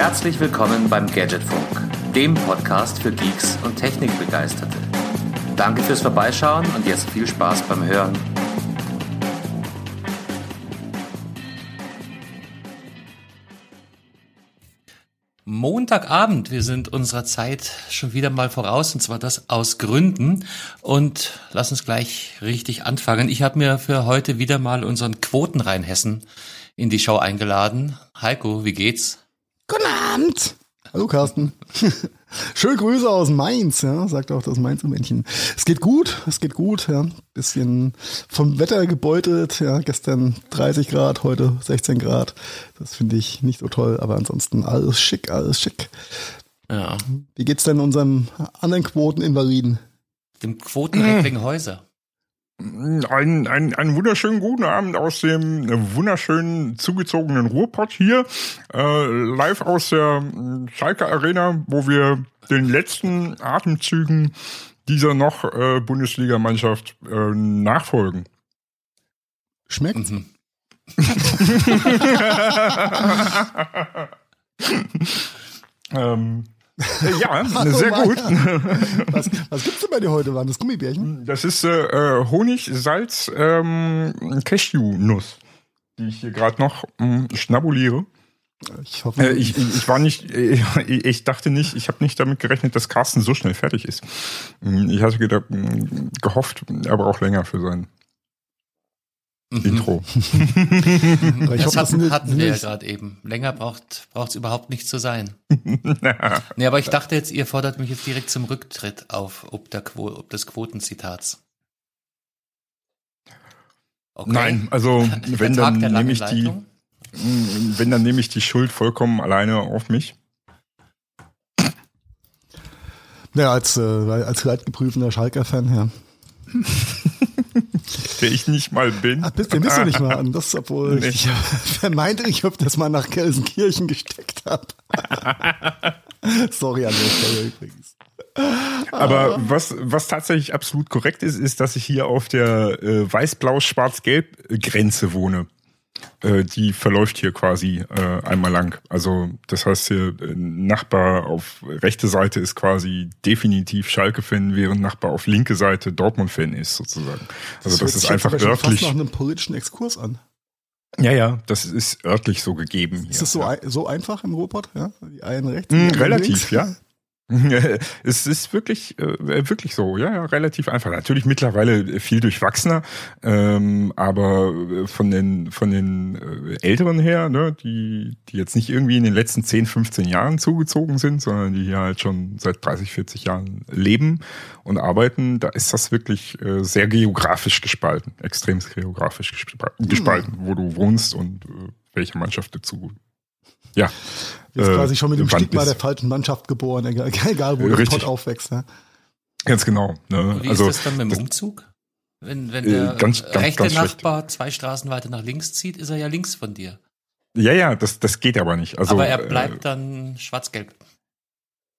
Herzlich willkommen beim Gadgetfunk, dem Podcast für Geeks und Technikbegeisterte. Danke fürs Vorbeischauen und jetzt viel Spaß beim Hören. Montagabend, wir sind unserer Zeit schon wieder mal voraus und zwar das aus Gründen und lass uns gleich richtig anfangen. Ich habe mir für heute wieder mal unseren Quotenrheinhessen in die Show eingeladen. Heiko, wie geht's? Guten Abend. Hallo Carsten. Schöne Grüße aus Mainz, ja, sagt auch das Mainzer Männchen. Es geht gut, es geht gut, ja. Bisschen vom Wetter gebeutelt, ja. Gestern 30 Grad, heute 16 Grad. Das finde ich nicht so toll, aber ansonsten alles schick, alles schick. Ja. Wie geht's denn unserem anderen Quoteninvaliden? Dem Quotenrecklinghäuser. Ein, ein, einen wunderschönen guten Abend aus dem wunderschönen zugezogenen Ruhrpott hier, äh, live aus der Schalke Arena, wo wir den letzten Atemzügen dieser noch äh, Bundesligamannschaft äh, nachfolgen. Schmeckt? Mhm. ähm, ja, sehr gut. was, was gibt's denn bei dir heute? Waren das Gummibärchen? Das ist äh, Honig, Salz, ähm, Cashew-Nuss, die ich hier gerade noch äh, schnabuliere. Ich hoffe. Äh, ich, ich, war nicht, äh, ich dachte nicht, ich habe nicht damit gerechnet, dass Carsten so schnell fertig ist. Ich hatte gedacht, gehofft, er braucht länger für sein mhm. Intro. Ich das hoffe, hatten, hatten wir ja gerade eben. Länger braucht es überhaupt nicht zu sein. nee, aber ich dachte jetzt, ihr fordert mich jetzt direkt zum Rücktritt auf, ob, der Quo ob des Quotenzitats. Okay. Nein, also wenn dann nehme ich die, wenn dann nehme ich die Schuld vollkommen alleine auf mich. Ja, als, äh, als leidgeprüfter Schalker-Fan, ja. Der ich nicht mal bin. Ach, bist, den bist du nicht mal an. Das, obwohl nee. ich vermeinte, ich ob das mal nach Gelsenkirchen gesteckt habe. Sorry an der Stelle übrigens. Aber was, was tatsächlich absolut korrekt ist, ist, dass ich hier auf der äh, Weiß-Blau-Schwarz-Gelb-Grenze wohne. Äh, die verläuft hier quasi äh, einmal lang. Also das heißt hier äh, Nachbar auf rechte Seite ist quasi definitiv Schalke-Fan, während Nachbar auf linke Seite Dortmund-Fan ist sozusagen. Also das, das ist einfach örtlich. Fast nach einem politischen Exkurs an. Ja, ja, das ist örtlich so gegeben. Ist das so, ja. so einfach im Ruhrpott? Ja? Die einen rechts? Mm, relativ, links? ja. es ist wirklich, äh, wirklich so, ja, ja, relativ einfach. Natürlich mittlerweile viel durchwachsener, ähm, aber von den von den äh, Älteren her, ne, die die jetzt nicht irgendwie in den letzten 10, 15 Jahren zugezogen sind, sondern die hier halt schon seit 30, 40 Jahren leben und arbeiten, da ist das wirklich äh, sehr geografisch gespalten, extrem geografisch gespalten, hm. wo du wohnst und äh, welche Mannschaft dazu ja. Ist äh, quasi schon mit dem Stigma der falschen Mannschaft geboren, egal, egal wo der Pott aufwächst. Ne? Ganz genau. Ne? Wie also, ist das dann mit dem Umzug? Wenn, wenn äh, der ganz, ganz, rechte ganz Nachbar schlecht. zwei Straßen weiter nach links zieht, ist er ja links von dir. Ja, ja, das, das geht aber nicht. Also, aber er bleibt äh, dann schwarz-gelb.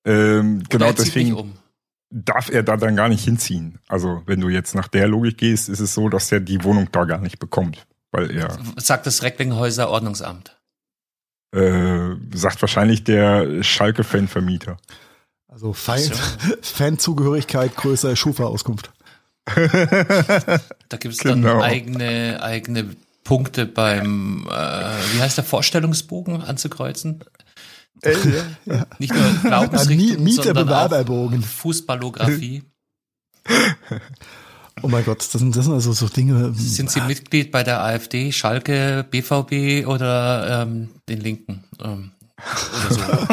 Ähm, genau, deswegen um. darf er da dann gar nicht hinziehen. Also, wenn du jetzt nach der Logik gehst, ist es so, dass er die Wohnung da gar nicht bekommt. Weil er. Sagt das Recklinghäuser Ordnungsamt. Äh, sagt wahrscheinlich der Schalke-Fan-Vermieter. Also Fan Fanzugehörigkeit größer Schufa-Auskunft. da gibt es dann genau. eigene, eigene Punkte beim, äh, wie heißt der, Vorstellungsbogen anzukreuzen? Äh, ja. Nicht nur Glaubensrichtung, sondern auch Fußballographie. Oh mein Gott, das sind, das sind also so Dinge. Sind Sie Mitglied bei der AfD, Schalke, BVB oder ähm, den Linken? Ähm, oder so.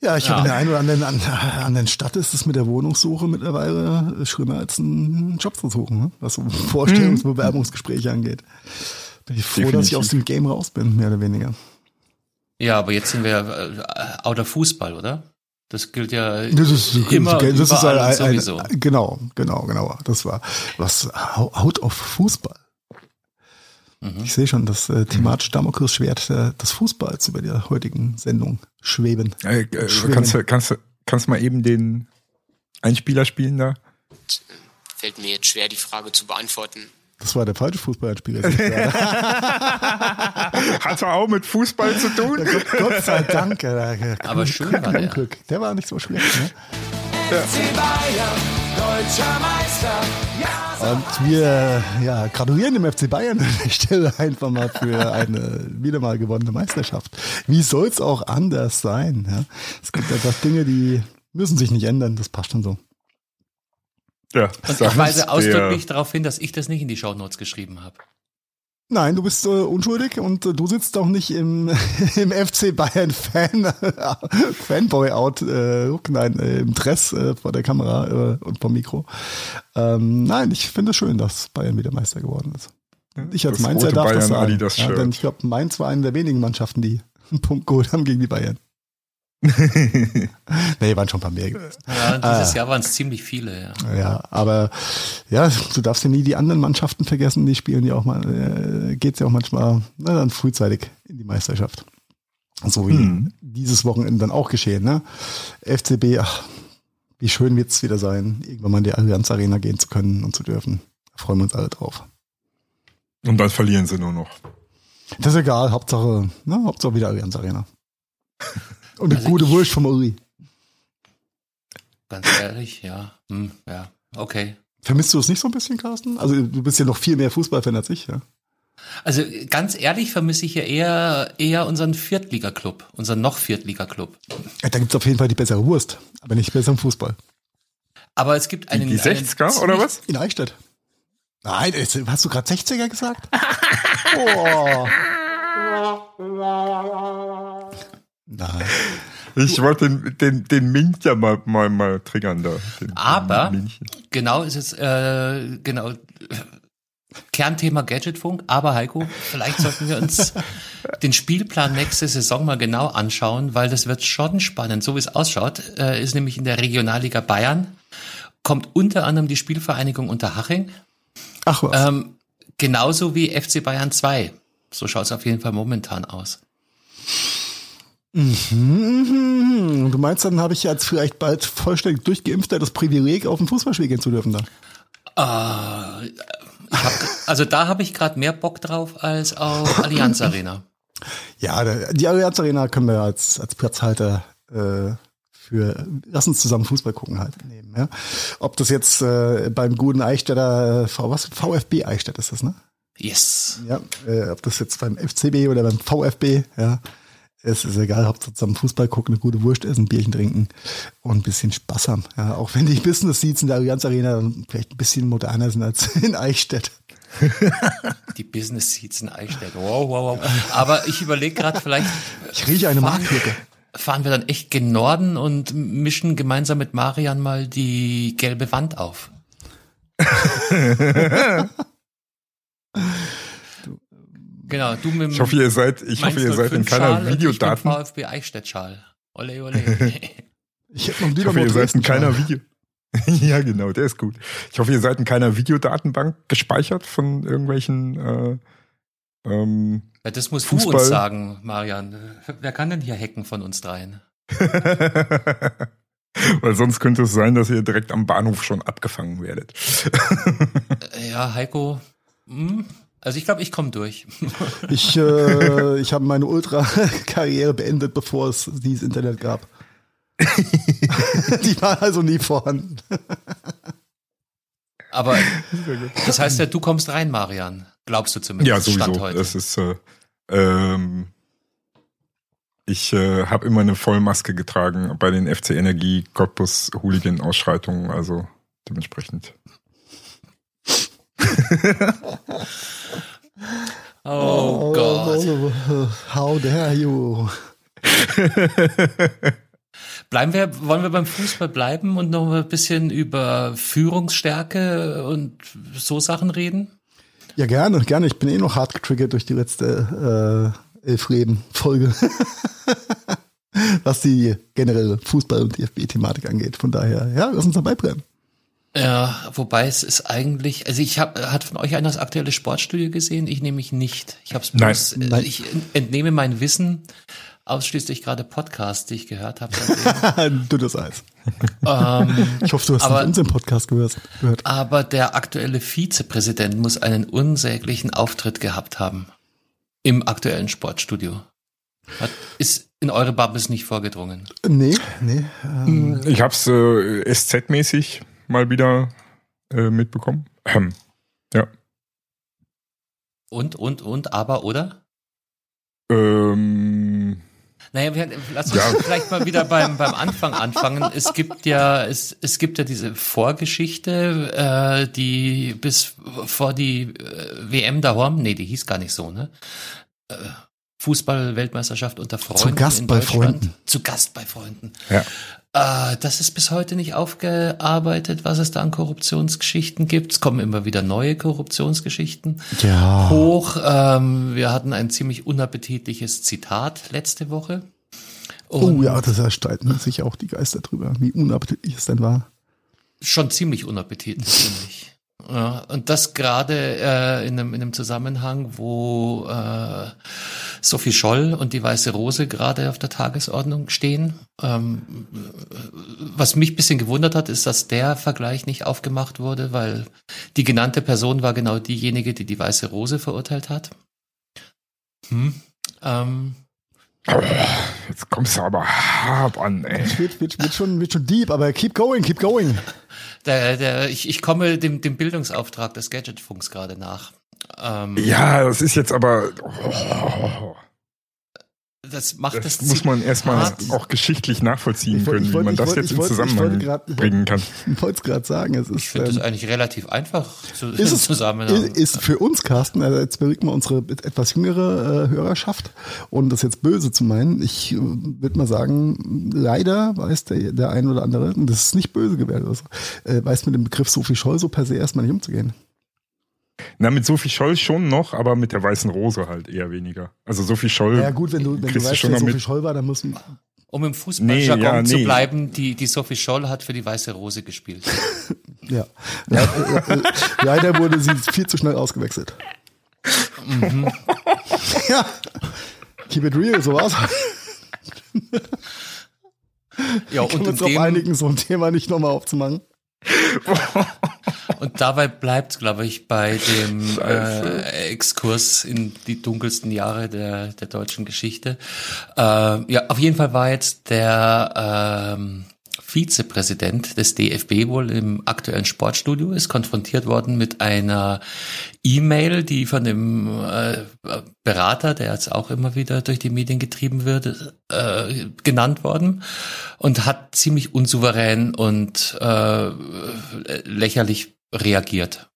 ja, ich ja. habe in der einen oder anderen, an, anderen Stadt ist es mit der Wohnungssuche mittlerweile schlimmer als einen Job zu suchen, ne? was so Vorstellungsbewerbungsgespräche angeht. Bin ich froh, Definitiv. dass ich aus dem Game raus bin, mehr oder weniger. Ja, aber jetzt sind wir äh, out of Fußball, oder? Das gilt ja das ist, immer das ist ein, ein, sowieso. Ein, genau, genau, genau. Das war was out of Fußball. Mhm. Ich sehe schon das äh, thematische Damoklesschwert äh, des Fußballs über der heutigen Sendung schweben. Äh, äh, schweben. Kannst du kannst, kannst mal eben den Einspieler spielen da? Fällt mir jetzt schwer, die Frage zu beantworten. Das war der falsche Fußballspieler. Hat er auch mit Fußball zu tun? Ja, Gott, Gott, sei Dank. Aber schön war der. Glück. Der war nicht so schlecht. Ne? FC Bayern, deutscher Meister. Ja, Und wir ja, gratulieren dem FC Bayern an der Stelle einfach mal für eine wieder mal gewonnene Meisterschaft. Wie soll's auch anders sein? Ja? Es gibt einfach Dinge, die müssen sich nicht ändern. Das passt schon so. Ja, Und ich weise ausdrücklich darauf hin, dass ich das nicht in die Shownotes geschrieben habe. Nein, du bist äh, unschuldig und äh, du sitzt auch nicht im, im FC Bayern Fan Fanboy out, äh, nein, äh, im Dress äh, vor der Kamera äh, und vom Mikro. Ähm, nein, ich finde es schön, dass Bayern wieder Meister geworden ist. Ich als Das Mainzer darf das Bayern sagen. Adidas Ja, denn ich glaube, Mainz war eine der wenigen Mannschaften, die einen Punkt geholt haben gegen die Bayern. nee, waren schon ein paar mehr gewesen. Ja, dieses Jahr waren es ziemlich viele, ja. Ja, aber ja, du darfst ja nie die anderen Mannschaften vergessen, die spielen ja auch mal, äh, geht's ja auch manchmal na, dann frühzeitig in die Meisterschaft. So wie Hm. dieses Wochenende dann auch geschehen, ne? FCB, ach, wie schön wird's wieder sein, irgendwann mal in die Allianz Arena gehen zu können und zu dürfen. Da freuen wir uns alle drauf. Und dann verlieren sie nur noch. Das ist egal, Hauptsache, ne, Hauptsache wieder Allianz Arena. Und eine Also gute ich- Wurst vom Uri. Ganz ehrlich, ja. Hm, ja, okay. Vermisst du es nicht so ein bisschen, Carsten? Also du bist ja noch viel mehr Fußballfan als ich, ja? Also ganz ehrlich vermisse ich ja eher, eher unseren Viertliga-Club, unseren noch Viertliga-Club. Ja, Da gibt's auf jeden Fall die bessere Wurst, aber nicht besser im Fußball. Aber es gibt einen. Die, die einen 60er oder was? In Eichstätt. Nein, ist- hast du gerade 60er gesagt? oh. Nein. Ich wollte den, den, den Mint ja mal, mal, mal triggern da. Den, Aber- den. Genau ist es, äh, genau. Kernthema Gadgetfunk, aber Heiko, vielleicht sollten wir uns den Spielplan nächste Saison mal genau anschauen, weil das wird schon spannend. So wie es ausschaut, äh, ist nämlich in der Regionalliga Bayern, kommt unter anderem die Spielvereinigung Unterhaching, Ach was. ähm, genauso wie FC Bayern 2. So schaut es auf jeden Fall momentan aus. Mhm. Du meinst, dann habe ich als vielleicht bald vollständig durchgeimpfter das Privileg, auf ein Fußballspiel gehen zu dürfen dann? Äh, ich hab, also da habe ich gerade mehr Bock drauf als auf Allianz Arena. Ja, die Allianz Arena können wir als, als Platzhalter äh, für lass uns zusammen Fußball gucken halt nehmen. Ja? Ob das jetzt äh, beim guten Eichstätter, V, was, VfB Eichstätt ist das, ne? Yes. Ja, äh, ob das jetzt beim FCB oder beim VfB, ja, es ist egal, Hauptsache zusammen Fußball gucken, eine gute Wurst essen, Bierchen trinken und ein bisschen Spaß haben. Ja, auch wenn die Business Seats in der Allianz Arena vielleicht ein bisschen moderner sind als in Eichstätt. Die Business Seats in Eichstätt. Wow, wow, wow. Aber ich überlege gerade, vielleicht Ich rieche eine Marktlücke. fahren wir dann echt gen Norden und mischen gemeinsam mit Marian mal die gelbe Wand auf. genau, du mit Ich hoffe, ihr seid, ich hoffe, ihr seid in keiner Videodaten. VfB Eichstätt-Schal. Ole, ole. Ich hätte noch Ich hoffe, ihr seid in keiner. Video. ja, genau, der ist gut. Ich hoffe, ihr seid in keiner Videodatenbank gespeichert von irgendwelchen äh, ähm, Ja, das musst Fußball. du uns sagen, Marian. Wer kann denn hier hacken von uns dreien? Weil sonst könnte es sein, dass ihr direkt am Bahnhof schon abgefangen werdet. Ja, Heiko. hm, Also ich glaube, ich komme durch. Ich, äh, ich habe meine Ultra-Karriere beendet, bevor es dieses Internet gab. Die war also nie vorhanden. Aber das heißt ja, du kommst rein, Marian. Glaubst du zumindest. Ja, sowieso. Stand heute. Das ist, äh, ähm, ich äh, habe immer eine Vollmaske getragen bei den FC Energie Cottbus Hooligan Ausschreitungen, also dementsprechend. oh Gott. How dare you? Bleiben wir, wollen wir beim Fußball bleiben und noch ein bisschen über Führungsstärke und so Sachen reden? Ja, gerne, gerne. Ich bin eh noch hart getriggert durch die letzte äh, Elfreden-Folge. Was die generelle Fußball- und DFB-Thematik angeht. Von daher, ja, lass uns dabei bleiben. Ja, wobei es ist eigentlich, also ich habe, hat von euch einer das aktuelle Sportstudio gesehen? Ich nehme mich nicht. Ich habe es äh, Nein. ich entnehme mein Wissen ausschließlich gerade Podcasts, die ich gehört habe. Dünnes Eis. ähm, Ich hoffe, du hast Aber- unseren Podcast gehört. aber der aktuelle Vizepräsident muss einen unsäglichen Auftritt gehabt haben im aktuellen Sportstudio. Hat, ist in eure Bubbles nicht vorgedrungen. Nee, nee. Ähm, Ich hab's äh, SZ-mäßig mal wieder äh, mitbekommen. Ähm, ja. Und, und, und, aber, oder? Ähm, Naja, wir, lass uns Ja. vielleicht mal wieder beim, beim Anfang anfangen. Es gibt ja, es, es gibt ja diese Vorgeschichte, äh, die bis vor die äh, WM daheim, nee, die hieß gar nicht so, ne? Äh, Fußball-Weltmeisterschaft unter Freunden. Gast in bei. Freunden. Zu Gast bei Freunden. ja. Äh, das ist bis heute nicht aufgearbeitet, was es da an Korruptionsgeschichten gibt. Es kommen immer wieder neue Korruptionsgeschichten ja. hoch. Ähm, wir hatten ein ziemlich unappetitliches Zitat letzte Woche. Oh Und ja, das streiten sich auch die Geister drüber, wie unappetitlich es denn war. Schon ziemlich unappetitlich, finde ich. Ja, und das gerade äh, in, einem, in einem Zusammenhang, wo äh, Sophie Scholl und die Weiße Rose gerade auf der Tagesordnung stehen. Ähm, was mich ein bisschen gewundert hat, ist, dass der Vergleich nicht aufgemacht wurde, weil die genannte Person war genau diejenige, die die Weiße Rose verurteilt hat. Hm. Ähm, Jetzt kommst du aber hart an, ey. Wird, wird, wird, schon, wird schon deep, aber keep going, keep going. Der, der, ich, ich komme dem, dem Bildungsauftrag des Gadgetfunks gerade nach. Ähm, Ja, das ist jetzt aber. Oh, Das macht das das, muss man erstmal auch geschichtlich nachvollziehen Ich wollte- können, ich wie wollte- man ich das wollte- jetzt ich in ich Zusammenhang grad- bringen kann. Ich wollte es gerade sagen, es Ich ist, finde ähm, das eigentlich relativ einfach zu, ist es zusammen. ist, ist für uns, Carsten, also jetzt bewegt mal unsere etwas jüngere äh, Hörerschaft und das jetzt böse zu meinen, ich äh, würde mal sagen, leider weiß der, der ein oder andere, und das ist nicht böse gewählt, also, äh, weiß mit dem Begriff Sophie Scholl so per se erstmal nicht umzugehen. Na, mit Sophie Scholl schon noch, aber mit der weißen Rose halt eher weniger. Also Sophie Scholl. Ja gut, wenn du, wenn du weißt, schon wer Sophie mit. Scholl war, dann muss man, Um im Fußballjargon Nee, ja, zu nee. bleiben, die, die Sophie Scholl hat für die Weiße Rose gespielt. ja. ja äh, äh, leider wurde sie viel zu schnell ausgewechselt. ja. Keep it real, so war's. Ja, und, uns dem, einigen, so ein Thema nicht nochmal aufzumachen. und dabei bleibt, glaube ich, bei dem äh, Exkurs in die dunkelsten Jahre der, der deutschen Geschichte. Äh, ja, auf jeden Fall war jetzt der ähm, Vizepräsident des DFB wohl im aktuellen Sportstudio, ist konfrontiert worden mit einer E-Mail, die von dem äh, Berater, der jetzt auch immer wieder durch die Medien getrieben wird, äh, genannt worden und hat ziemlich unsouverän und äh, lächerlich reagiert.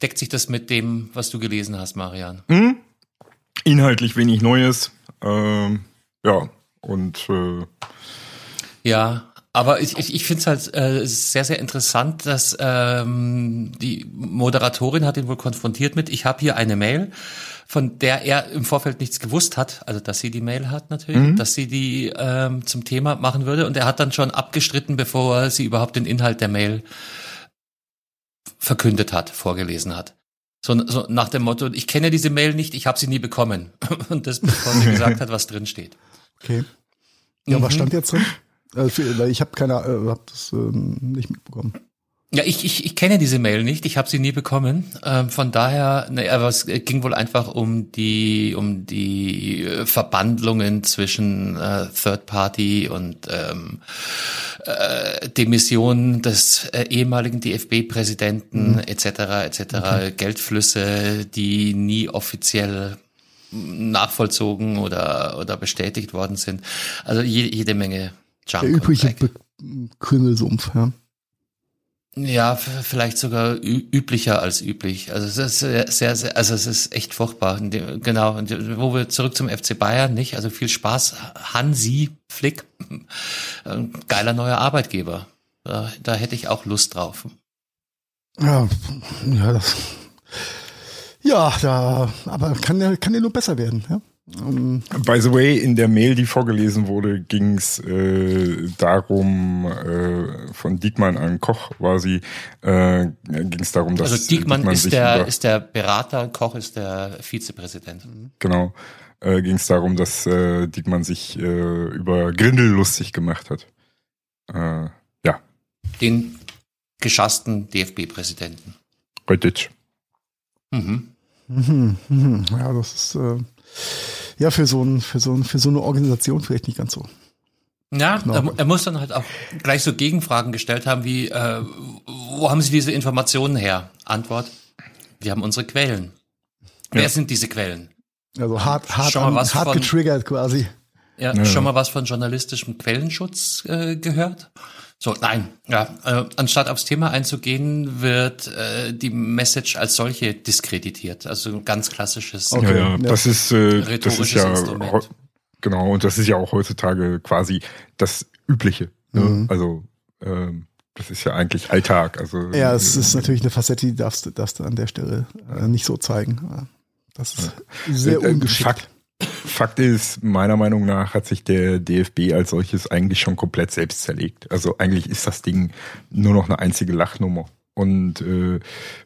Deckt sich das mit dem, was du gelesen hast, Marian? Hm? Inhaltlich wenig Neues. Ähm, ja, und äh, Ja, aber ich, ich, ich finde es halt äh, sehr, sehr interessant, dass ähm, die Moderatorin hat ihn wohl konfrontiert mit, ich habe hier eine Mail, von der er im Vorfeld nichts gewusst hat, also dass sie die Mail hat natürlich, dass sie die ähm, zum Thema machen würde und er hat dann schon abgestritten, bevor sie überhaupt den Inhalt der Mail verkündet hat, vorgelesen hat. So, so nach dem Motto, ich kenne diese Mail nicht, ich habe sie nie bekommen. Und das bevor sie gesagt hat, was drin steht. Okay. Ja, was Mhm. stand jetzt drin? Also ich habe keine, äh, hab das ähm, nicht mitbekommen. Ja, ich, ich, ich kenne diese Mail nicht, ich habe sie nie bekommen. Ähm, von daher, ne, aber es ging wohl einfach um die um die äh, Verbandlungen zwischen äh, Third Party und ähm, äh, Demission des äh, ehemaligen DFB-Präsidenten etc. etc. Geldflüsse, die nie offiziell nachvollzogen oder oder bestätigt worden sind. Also je, jede Menge Junk. Der übliche. Be Krümelsumpf, ja. Ja, vielleicht sogar üblicher als üblich. Also es ist sehr, sehr, sehr also es ist echt furchtbar. Dem- Genau, und wo wir zurück zum FC Bayern, nicht? Also viel Spaß. Hansi Flick, ein geiler neuer Arbeitgeber. Da, da hätte ich auch Lust drauf. Ja, ja, das, ja, da, aber kann ja, kann ja nur besser werden, ja. By the way, in der Mail, die vorgelesen wurde, ging es äh, darum, äh, von Diekmann an Koch war sie, äh, ging es darum, dass Also Diekmann, ist sich der über- ist der Berater, Koch ist der Vizepräsident. Genau. äh, ging es darum, dass äh, Diekmann sich äh, über Grindel lustig gemacht hat. Äh, ja. Den geschassten DFB-Präsidenten. Reutitsch. Mhm. Mhm, mhm. Ja, das ist äh, ja für so, ein, für, so ein, für so eine Organisation vielleicht nicht ganz so. Ja, Genau. er, er muss dann halt auch gleich so Gegenfragen gestellt haben wie, äh, wo haben Sie diese Informationen her? Antwort, wir haben unsere Quellen. Wer Ja. sind diese Quellen? Also hart, hart, Schon mal an, was hart von- getriggert quasi. Ja, Ja. schon mal was von journalistischem Quellenschutz äh, gehört? So, nein, ja, äh, anstatt aufs Thema einzugehen, wird äh, die Message als solche diskreditiert. Also ein ganz klassisches. Okay. Ja, ja, ja. das ist, äh, das ist Rhetorisches ja Instrument. genau und das ist ja auch heutzutage quasi das Übliche. Ne? Mhm. Also ähm, das ist ja eigentlich Alltag. Also Ja, es ist natürlich eine Facette, die darfst, du- darfst du an der Stelle äh, nicht so zeigen. Das ist sehr Äh, äh, ungeschickt. Fakt, Fakt ist, meiner Meinung nach hat sich der DFB als solches eigentlich schon komplett selbst zerlegt. Also eigentlich ist das Ding nur noch eine einzige Lachnummer. Und äh,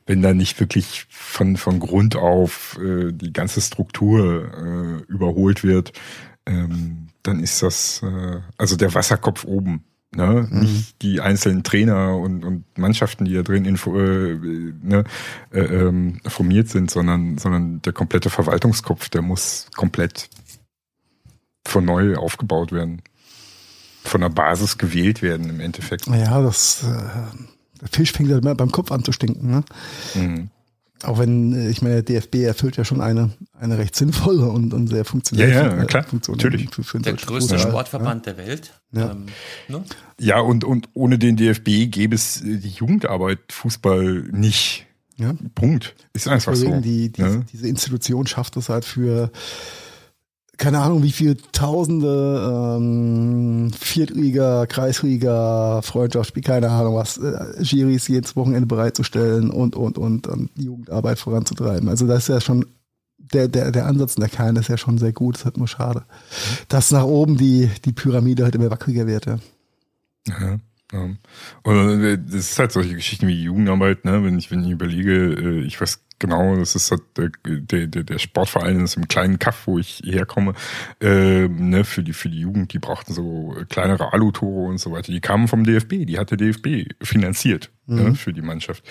wenn da nicht wirklich von, von Grund auf äh, die ganze Struktur äh, überholt wird, ähm, dann ist das äh, also der Wasserkopf oben. Ne? Nicht die einzelnen Trainer und, und Mannschaften, die da drin info, äh, ne, äh, ähm, formiert sind, sondern, sondern der komplette Verwaltungskopf, der muss komplett von neu aufgebaut werden. Von der Basis gewählt werden im Endeffekt. Ja, das äh, der Fisch fängt ja immer beim Kopf an zu stinken. Ne? Mhm. Auch wenn, äh, ich meine, der DFB erfüllt ja schon eine, eine recht sinnvolle und, und sehr funktionelle Ja, ja, äh, klar, Funktion natürlich. Für, für Der größte Fußball. Sportverband der Welt. Ja. Ähm, ne? Ja, und, und ohne den DFB gäbe es äh, die Jugendarbeit Fußball nicht. Ja. Punkt. Ist einfach so. Deswegen die, die, ne? diese Institution schafft es halt für keine Ahnung, wie viele Tausende ähm, Viertliga, Kreisliga, Freundschaftsspiel, keine Ahnung was, äh, Giris jedes Wochenende bereitzustellen und, und, und, und die Jugendarbeit voranzutreiben. Also das ist ja schon, der, der, der Ansatz in der Kern ist ja schon sehr gut, ist halt nur schade, dass nach oben die, die Pyramide halt immer wackeliger wird, ja. Ja, ja. Und äh, das ist halt solche Geschichten wie Jugendarbeit, ne? Wenn ich, wenn ich überlege, äh, ich weiß genau, das ist halt der, der, der der Sportverein ist im kleinen Kaff, wo ich herkomme, äh, ne, für die, für die Jugend, die brauchten so kleinere Alutore und so weiter. Die kamen vom DFB, die hat der DFB finanziert, ne, für die Mannschaft.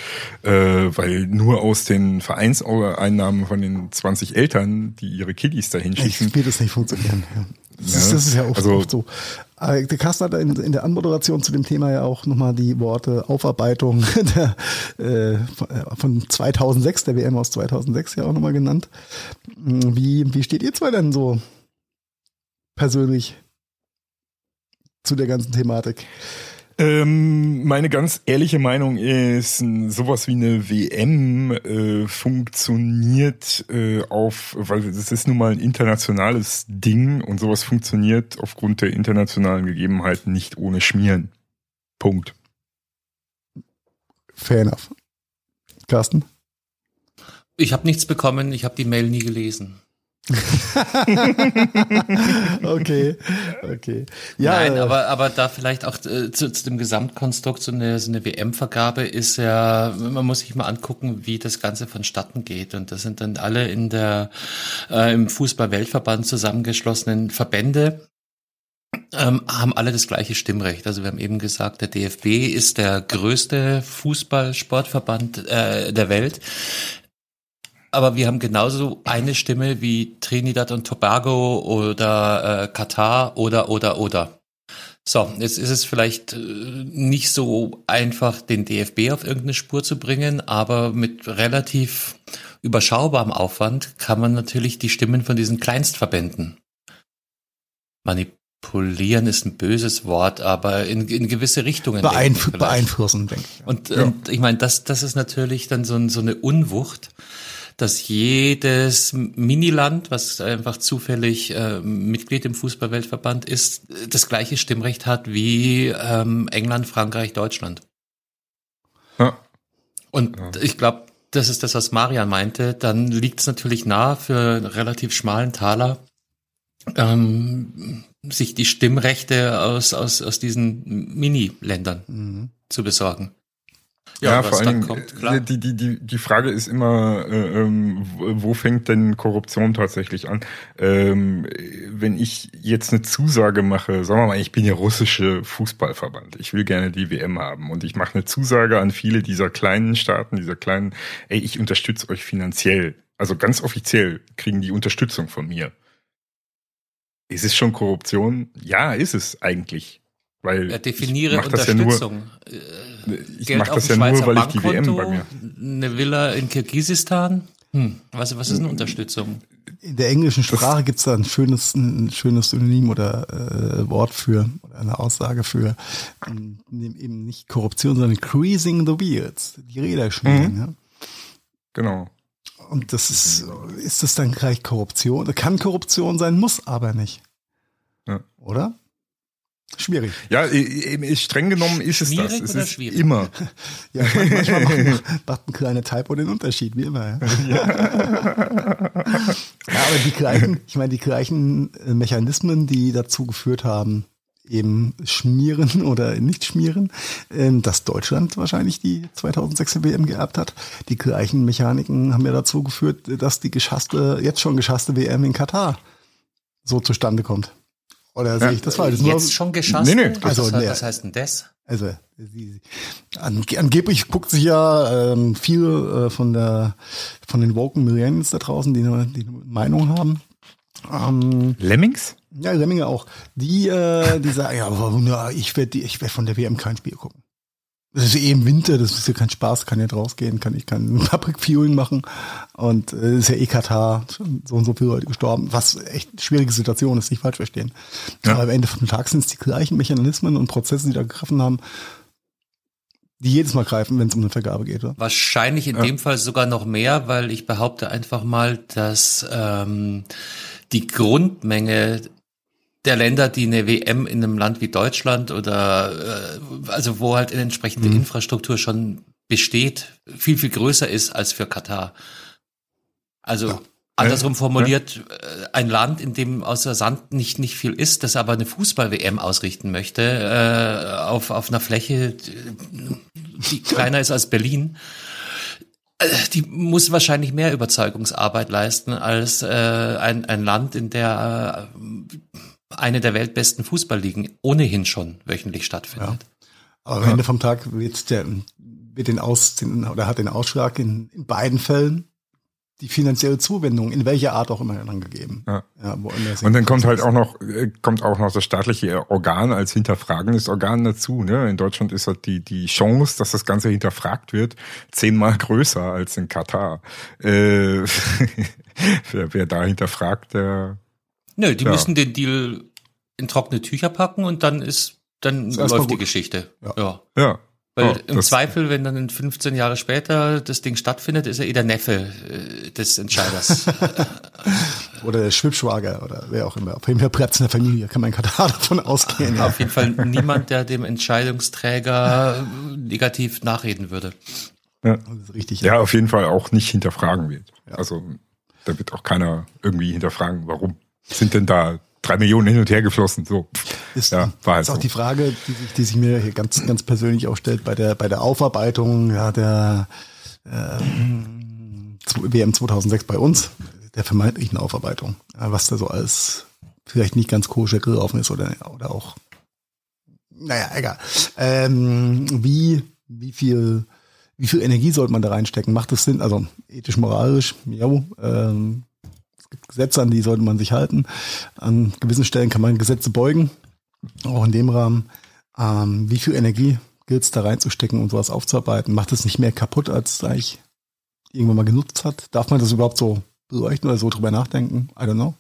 Äh, weil nur aus den Vereinseinnahmen von den 20 Eltern, die ihre Kiddies dahin Ich schießen, will das nicht funktionieren. Ja. Das, ist, das ist ja oft, also- oft so. Äh, Der Carsten hat in, in der Anmoderation zu dem Thema ja auch nochmal die Worte Aufarbeitung der, äh, von 2006, der WM aus 2006 ja auch nochmal genannt. Wie, wie steht ihr zwei denn so persönlich zu der ganzen Thematik? Ähm, meine ganz ehrliche Meinung ist, sowas wie eine WM äh, funktioniert äh, auf, weil das ist nun mal ein internationales Ding und sowas funktioniert aufgrund der internationalen Gegebenheiten nicht ohne Schmieren. Punkt. Fair enough. Carsten? Ich habe nichts bekommen, ich habe die Mail nie gelesen. okay, okay. Ja, Nein, äh, aber, aber da vielleicht auch äh, zu, zu dem Gesamtkonstrukt so eine, so eine WM-Vergabe ist ja, man muss sich mal angucken, wie das Ganze vonstatten geht. Und das sind dann alle in der äh, im Fußball-Weltverband zusammengeschlossenen Verbände. Ähm, haben alle das gleiche Stimmrecht. Also wir haben eben gesagt, der DFB ist der größte Fußball-Sportverband äh, der Welt. Aber wir haben genauso eine Stimme wie Trinidad und Tobago oder äh, Katar oder oder oder. So, jetzt ist es vielleicht äh, nicht so einfach, den DFB auf irgendeine Spur zu bringen, aber mit relativ überschaubarem Aufwand kann man natürlich die Stimmen von diesen Kleinstverbänden manipulieren ist ein böses Wort, aber in, in gewisse Richtungen beeinf beeinflussen, denke ich. Und, und ich meine, das, das ist natürlich dann so, ein- so eine Unwucht, dass jedes Miniland, was einfach zufällig äh, Mitglied im Fußballweltverband ist, das gleiche Stimmrecht hat wie ähm, England, Frankreich, Deutschland. Ja. Und ich glaube, das ist das, was Marian meinte. Dann liegt es natürlich nahe für einen relativ schmalen Taler, ähm, sich die Stimmrechte aus, aus, aus diesen Mini-Ländern Mhm. zu besorgen. Ja, ja vor allem kommt, klar. Die, die, die, die Frage ist immer, äh, ähm, wo fängt denn Korruption tatsächlich an? Ähm, wenn ich jetzt eine Zusage mache, sagen wir mal, ich bin ja russische Fußballverband, ich will gerne die WM haben und ich mache eine Zusage an viele dieser kleinen Staaten, dieser kleinen, ey, ich unterstütze euch finanziell. Also ganz offiziell kriegen die Unterstützung von mir. Ist es schon Korruption? Ja, ist es eigentlich. Weil ja, definiere Unterstützung. Ja nur, ich mache das ja nur, weil ich die WM bei mir. Eine Villa in Kirgisistan. Hm. Was, was ist eine Unterstützung? In der englischen Sprache gibt es da ein schönes, ein schönes Synonym oder äh, Wort für, oder eine Aussage für ähm, eben nicht Korruption, sondern Creasing the Wheels, die Räder schmieren. Mhm. Ja? Genau. Und das ist, ist das dann gleich Korruption? Kann Korruption sein, muss aber nicht. Ja. Oder? Schwierig. Ja, streng genommen ist es schwierig das. Es ist schwierig? immer. Ja, manchmal macht, macht ein kleiner Typo den Unterschied, wie immer. Ja, ja. ja aber die gleichen, ich meine, die gleichen äh, Mechanismen, die dazu geführt haben, eben schmieren oder nicht schmieren, ähm, dass Deutschland wahrscheinlich die 2006er WM geerbt hat. Die gleichen Mechaniken haben ja dazu geführt, dass die geschasste, jetzt schon geschasste WM in Katar so zustande kommt. Oder sehe ich das falsch? Jetzt schon geschasst? Nee, nee. Das also, nee. was heißt denn das? Also sie, an, angeblich guckt sich ja ähm, viel äh, von der von den Woken Millennials da draußen, die eine, die eine Meinung haben. Ähm, Lemmings? Ja, Lemminge auch. Die, äh, die sagen, ja, ich werde ich werd von der WM kein Spiel gucken. Das ist eh im Winter, das ist ja kein Spaß, kann ja rausgehen, kann ich kann Paprikfueling machen und es äh, ist ja eh Katar, so und so viele Leute gestorben, was echt eine schwierige Situation ist, nicht falsch verstehen. Ja. Aber am Ende vom Tag sind es die gleichen Mechanismen und Prozesse, die da gegriffen haben, die jedes Mal greifen, wenn es um eine Vergabe geht. Oder? Wahrscheinlich in ja. dem Fall sogar noch mehr, weil ich behaupte einfach mal, dass ähm, die Grundmenge der Länder, die eine WM in einem Land wie Deutschland oder äh, also wo halt eine entsprechende mhm. Infrastruktur schon besteht, viel, viel größer ist als für Katar. Also ja. andersrum formuliert, ja. Äh, ein Land, in dem außer Sand nicht, nicht viel ist, das aber eine Fußball-WM ausrichten möchte, äh, auf, auf einer Fläche, die kleiner ist als Berlin, äh, die muss wahrscheinlich mehr Überzeugungsarbeit leisten als äh, ein, ein Land, in der äh, eine der weltbesten Fußballligen ohnehin schon wöchentlich stattfindet. Ja. Aber am Ende vom Tag wird der wird den Aus oder hat den Ausschlag in, in beiden Fällen die finanzielle Zuwendung, in welcher Art auch immer dann gegeben. Ja. Ja, und dann kommt halt auch noch, äh, kommt auch noch das staatliche Organ als hinterfragendes Organ dazu. Ne? In Deutschland ist halt die, die Chance, dass das Ganze hinterfragt wird, zehnmal größer als in Katar. Äh, wer, wer da hinterfragt, der Nö, die ja. müssen den Deal in trockene Tücher packen und dann ist, dann ist läuft die Geschichte. Ja. ja. ja. Weil oh, im Zweifel, wenn dann 15 Jahre später das Ding stattfindet, ist er eh der Neffe äh, des Entscheiders. oder der Schwibschwager oder wer auch immer. Auf jeden Fall Platz in der Familie, kann man Katar davon ausgehen. Ja. Auf jeden Fall niemand, der dem Entscheidungsträger negativ nachreden würde. Ja, richtig. Ja, auf jeden Fall auch nicht hinterfragen wird. Ja. Also da wird auch keiner irgendwie hinterfragen, warum sind denn da drei Millionen hin und her geflossen. So. Ist, ja, war halt ist auch so. die Frage, die sich, die sich mir hier ganz, ganz persönlich auch stellt bei der, bei der Aufarbeitung ja, der ähm, WM 2006 bei uns, der vermeintlichen Aufarbeitung, was da so als vielleicht nicht ganz koscher gelaufen ist oder, oder auch, naja, egal. Ähm, wie, wie viel, wie viel Energie sollte man da reinstecken? Macht das Sinn? Also ethisch, moralisch, ja, ähm, Gesetze, an die sollte man sich halten. An gewissen Stellen kann man Gesetze beugen, auch in dem Rahmen. Ähm, wie viel Energie gilt es da reinzustecken und sowas aufzuarbeiten? Macht es nicht mehr kaputt, als es eigentlich irgendwann mal genutzt hat? Darf man das überhaupt so beleuchten oder so drüber nachdenken? I don't know.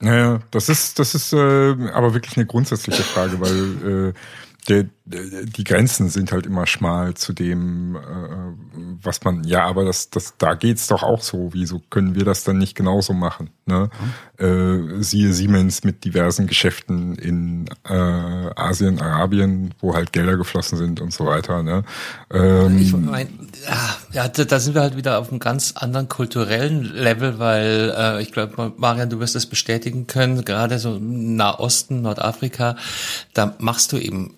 Naja, das ist, das ist äh, aber wirklich eine grundsätzliche Frage, weil äh, der, die Grenzen sind halt immer schmal zu dem, äh, was man, ja, aber das, das, da geht's doch auch so. Wieso können wir das dann nicht genauso machen? Ne? Mhm. Äh, siehe Siemens mit diversen Geschäften in äh, Asien, Arabien, wo halt Gelder geflossen sind und so weiter. Ne? Ähm, ich mein, ja, da sind wir halt wieder auf einem ganz anderen kulturellen Level, weil äh, ich glaube, Marian, du wirst das bestätigen können, gerade so im Nahosten, Nordafrika, da machst du eben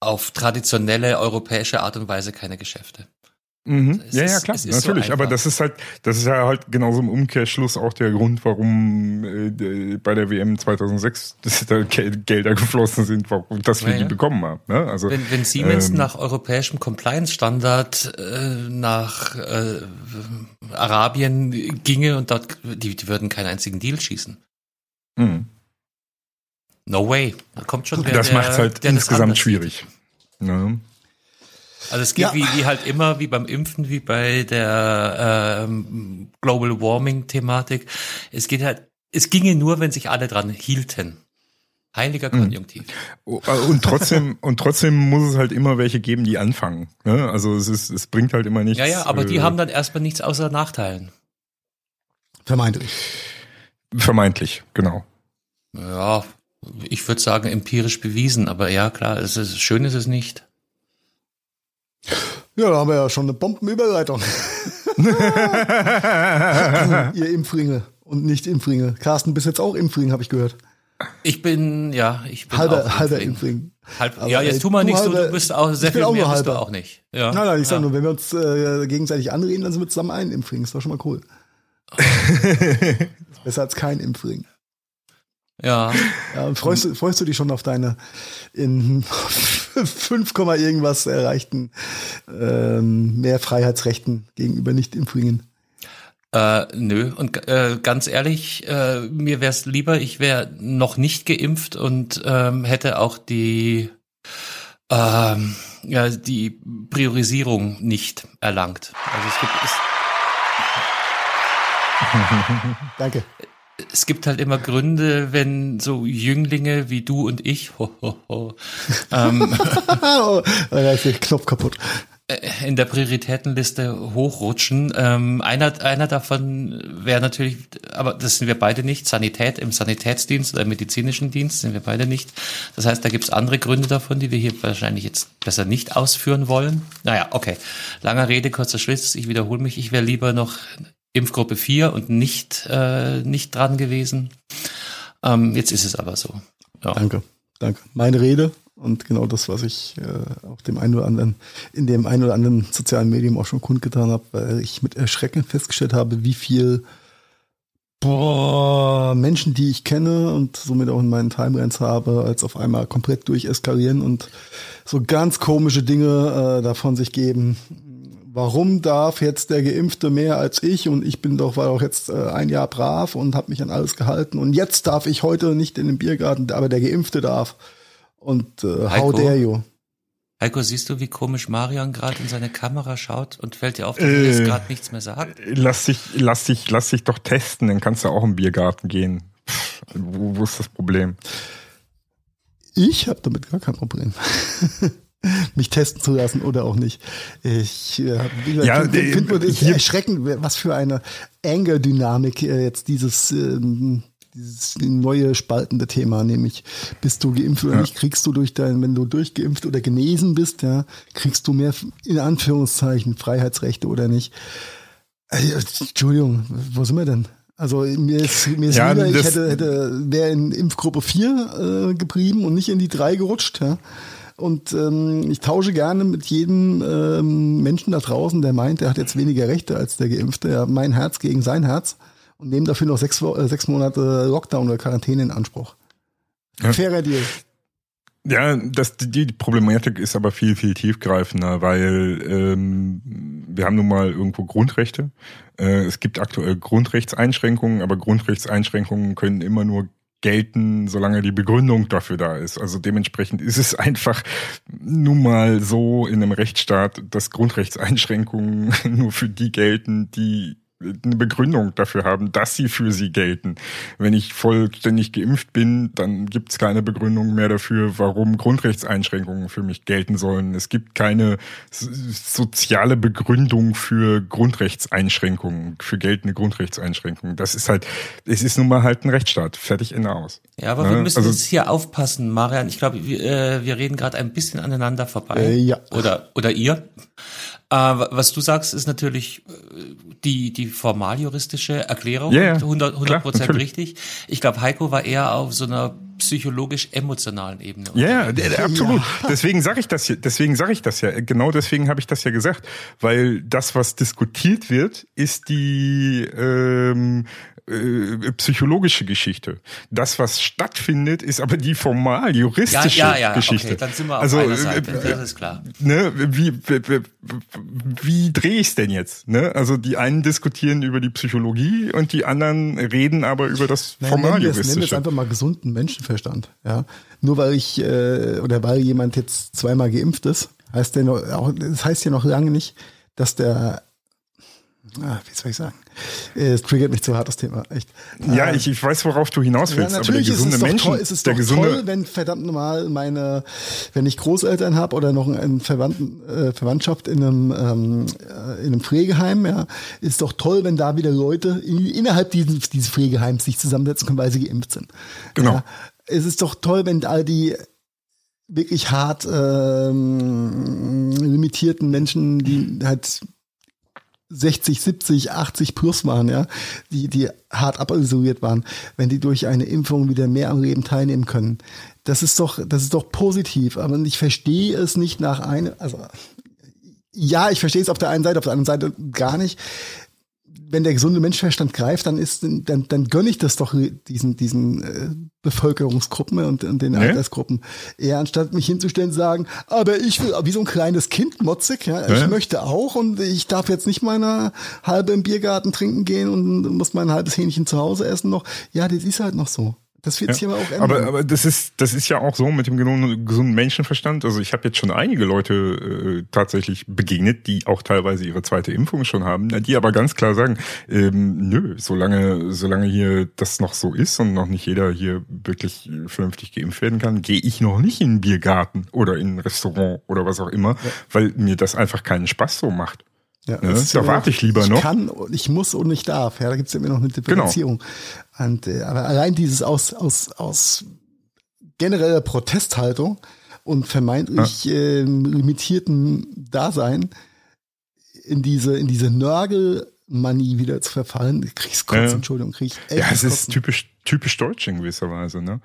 auf traditionelle europäische Art und Weise keine Geschäfte. Mhm. Es Ja, ist- ja, klar, ist so natürlich. aber das ist halt, das ist ja halt genauso im Umkehrschluss auch der Grund, warum äh, d- bei der WM 2006 dass da Gel- Gelder geflossen sind, warum, dass wir Ja, die ja. bekommen haben. Ne? Also Wenn, wenn Siemens ähm, nach europäischem Compliance-Standard äh, nach äh, Arabien ginge und dort, die, die würden keinen einzigen Deal schießen. mh. No way. Da kommt schon wer, das der, macht halt der das insgesamt schwierig. Ne? Also es geht Ja. wie, wie halt immer, wie beim Impfen, wie bei der ähm, Global Warming Thematik. Es geht halt, es ginge nur, wenn sich alle dran hielten. Heiliger Hm. Konjunktiv. Oh, äh, Und trotzdem, und trotzdem muss es halt immer welche geben, die anfangen. Ne? Also es ist, es bringt halt immer nichts. Ja, ja, aber die äh, haben dann erstmal nichts außer Nachteilen. Vermeintlich. vermeintlich, genau. Ja, ich würde sagen empirisch bewiesen, aber ja klar, es ist, schön ist es nicht. Ja, da haben wir ja schon eine Bombenüberleitung. Ihr Impfringe und nicht Impfringe. Carsten, bist jetzt auch Impfring, habe ich gehört. Ich bin, ja, ich bin Halber, auch halber. Impfring. Halb, Aber, ja, jetzt ey, tu mal du nicht so, halber- du bist auch sehr ich bin viel auch mehr nur bist du halber. auch nicht. Ja. Nein, nein, ich sag ja. nur, wenn wir uns äh, gegenseitig anreden, dann sind wir zusammen ein Impfring. Ist doch schon mal cool. Besser als kein Impfring. Ja, Ja, freust, du, freust du dich schon auf deine in 5, Komma irgendwas erreichten ähm, mehr Freiheitsrechten gegenüber Nicht-Impfringen? Äh, nö, und äh, ganz ehrlich, äh, mir wäre es lieber, ich wäre noch nicht geimpft und ähm, hätte auch die, ähm, ja, die Priorisierung nicht erlangt. Also es gibt, es, Danke. Es gibt halt immer Gründe, wenn so Jünglinge wie du und ich ho, ho, ho, ähm, da ist der Knopf kaputt. in der Prioritätenliste hochrutschen. Ähm, einer, einer davon wäre natürlich, aber das sind wir beide nicht, Sanität im Sanitätsdienst oder im medizinischen Dienst sind wir beide nicht. Das heißt, da gibt es andere Gründe davon, die wir hier wahrscheinlich jetzt besser nicht ausführen wollen. Naja, okay. Langer Rede, kurzer Schluss. Ich wiederhole mich. Ich wäre lieber noch Impfgruppe 4 und nicht, äh, nicht dran gewesen. Ähm, jetzt ist es aber so. Ja. Danke, danke. Meine Rede und genau das, was ich äh, auf dem einen oder anderen, in dem einen oder anderen sozialen Medium auch schon kundgetan habe, weil ich mit Erschrecken festgestellt habe, wie viel boah, Menschen, die ich kenne und somit auch in meinen Timelines habe, als auf einmal komplett durcheskalieren und so ganz komische Dinge äh, davon sich geben. Warum darf jetzt der Geimpfte mehr als ich und ich bin doch war doch jetzt äh, ein Jahr brav und habe mich an alles gehalten und jetzt darf ich heute nicht in den Biergarten, aber der Geimpfte darf. Und äh, how Heiko? dare you? Heiko, siehst du, wie komisch Marian gerade in seine Kamera schaut und fällt dir auf, dass er jetzt Äh. gerade nichts mehr sagt? Lass dich, lass dich, lass dich doch testen, dann kannst du auch im Biergarten gehen. Wo, wo ist das Problem? Ich habe damit gar kein Problem. mich testen zu lassen oder auch nicht. Ich äh, Ja, finde äh, find, find hier- erschreckend, was für eine Anger-Dynamik äh, jetzt dieses, ähm, dieses neue spaltende Thema, nämlich bist du geimpft oder Ja. nicht, kriegst du durch dein, wenn du durchgeimpft oder genesen bist, ja, kriegst du mehr in Anführungszeichen Freiheitsrechte oder nicht. Äh, Entschuldigung, wo sind wir denn? Also mir ist, mir ist Ja, lieber, ich hätte, hätte wäre in Impfgruppe 4 äh, geblieben und nicht in die 3 gerutscht, ja. Und ähm, ich tausche gerne mit jedem ähm, Menschen da draußen, der meint, er hat jetzt weniger Rechte als der Geimpfte, ja, mein Herz gegen sein Herz und nehme dafür noch sechs, äh, sechs Monate Lockdown oder Quarantäne in Anspruch. Ja. Fairer Deal. Ja, das, die die Problematik ist aber viel, viel tiefgreifender, weil ähm, wir haben nun mal irgendwo Grundrechte. Äh, es gibt aktuell Grundrechtseinschränkungen, aber Grundrechtseinschränkungen können immer nur gelten, solange die Begründung dafür da ist. Also dementsprechend ist es einfach nun mal so in einem Rechtsstaat, dass Grundrechtseinschränkungen nur für die gelten, die eine Begründung dafür haben, dass sie für sie gelten. Wenn ich vollständig geimpft bin, dann gibt es keine Begründung mehr dafür, warum Grundrechtseinschränkungen für mich gelten sollen. Es gibt keine soziale Begründung für Grundrechtseinschränkungen, für geltende Grundrechtseinschränkungen. Das ist halt, es ist nun mal halt ein Rechtsstaat. Fertig, Ende aus. Ja, aber Ne? wir müssen Also- jetzt hier aufpassen, Marian. Ich glaube, wir, äh, wir reden gerade ein bisschen aneinander vorbei. Äh, ja. Oder, oder ihr. Äh, was du sagst, ist natürlich äh, die, die formaljuristische Erklärung Ja, ja, 100 klar, Prozent natürlich. richtig. Ich glaube, Heiko war eher auf so einer psychologisch-emotionalen Ebene. Ja, ja, absolut. Ja. Deswegen sage ich das hier, deswegen sage ich das ja, genau deswegen habe ich das ja gesagt, weil das, was diskutiert wird, ist die ähm, äh, psychologische Geschichte. Das, was stattfindet, ist aber die formal juristische ja, ja, ja, Geschichte. Okay, dann sind wir auf also, einer Seite, äh, das ist klar. Ne, wie wie, wie drehe ich es denn jetzt? Ne? Also die einen diskutieren über die Psychologie und die anderen reden aber über das formal juristische. Nennen wir es einfach mal gesunden Menschenverstand. Ja, nur weil ich äh, oder weil jemand jetzt zweimal geimpft ist, heißt der noch, auch, das heißt ja noch lange nicht, dass der ah, wie soll ich sagen? Es triggert mich zu hart, das Thema, echt. Ja, äh, ich, ich weiß, worauf du hinaus willst. Ja, natürlich aber der gesunde ist es Menschen, toll, ist es der doch gesunde toll, wenn verdammt normal meine, wenn ich Großeltern habe oder noch eine Verwandten, äh, Verwandtschaft in einem, ähm, äh, in einem Pflegeheim, ja, ist doch toll, wenn da wieder Leute in, innerhalb dieses, dieses Pflegeheims sich zusammensetzen können, weil sie geimpft sind. Genau. Ja, es ist doch toll, wenn all die wirklich hart ähm, limitierten Menschen, die halt 60, 70, 80 plus waren, ja, die, die hart abisoliert waren, wenn die durch eine Impfung wieder mehr am Leben teilnehmen können. Das ist doch, das ist doch positiv. Aber ich verstehe es nicht nach einem, also, ja, ich verstehe es auf der einen Seite, auf der anderen Seite gar nicht wenn der gesunde Menschenverstand greift, dann ist, dann, dann gönne ich das doch diesen, diesen äh, Bevölkerungsgruppen und, und den nee. Altersgruppen. Eher anstatt mich hinzustellen und sagen, aber ich will, wie so ein kleines Kind, motzig, ja, ich ja. möchte auch und ich darf jetzt nicht meine halbe im Biergarten trinken gehen und muss mein halbes Hähnchen zu Hause essen noch. Ja, das ist halt noch so. Das wird sich ja, aber auch ändern. Aber, aber das ist das ist ja auch so mit dem gesunden Menschenverstand. Also ich habe jetzt schon einige Leute äh, tatsächlich begegnet, die auch teilweise ihre zweite Impfung schon haben, die aber ganz klar sagen, ähm, nö, solange solange hier das noch so ist und noch nicht jeder hier wirklich vernünftig geimpft werden kann, gehe ich noch nicht in einen Biergarten oder in ein Restaurant oder was auch immer, ja. weil mir das einfach keinen Spaß so macht. Ja, ne? Da warte ich lieber ich noch. Ich kann, ich muss und ich darf. Ja, da gibt es ja immer noch eine genau. Differenzierung. Und, äh, aber allein dieses aus, aus, aus genereller Protesthaltung und vermeintlich ja. äh, limitierten Dasein in diese, in diese Nörgel Money wieder zu verfallen. Kriegst Kotzen, ja. Entschuldigung, krieg ich echt Ja, es ist typisch, typisch deutsch in gewisser Weise. Ne?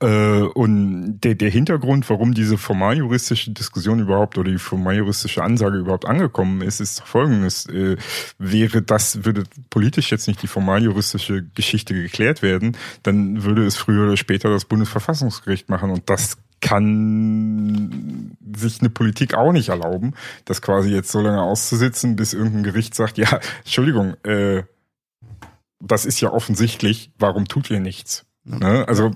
Äh, und der, der Hintergrund, warum diese formaljuristische Diskussion überhaupt oder die formaljuristische Ansage überhaupt angekommen ist, ist folgendes. Äh, wäre das, würde politisch jetzt nicht die formaljuristische Geschichte geklärt werden, dann würde es früher oder später das Bundesverfassungsgericht machen und das kann sich eine Politik auch nicht erlauben, das quasi jetzt so lange auszusitzen, bis irgendein Gericht sagt, ja, Entschuldigung, äh, das ist ja offensichtlich, warum tut ihr nichts? Ne? Also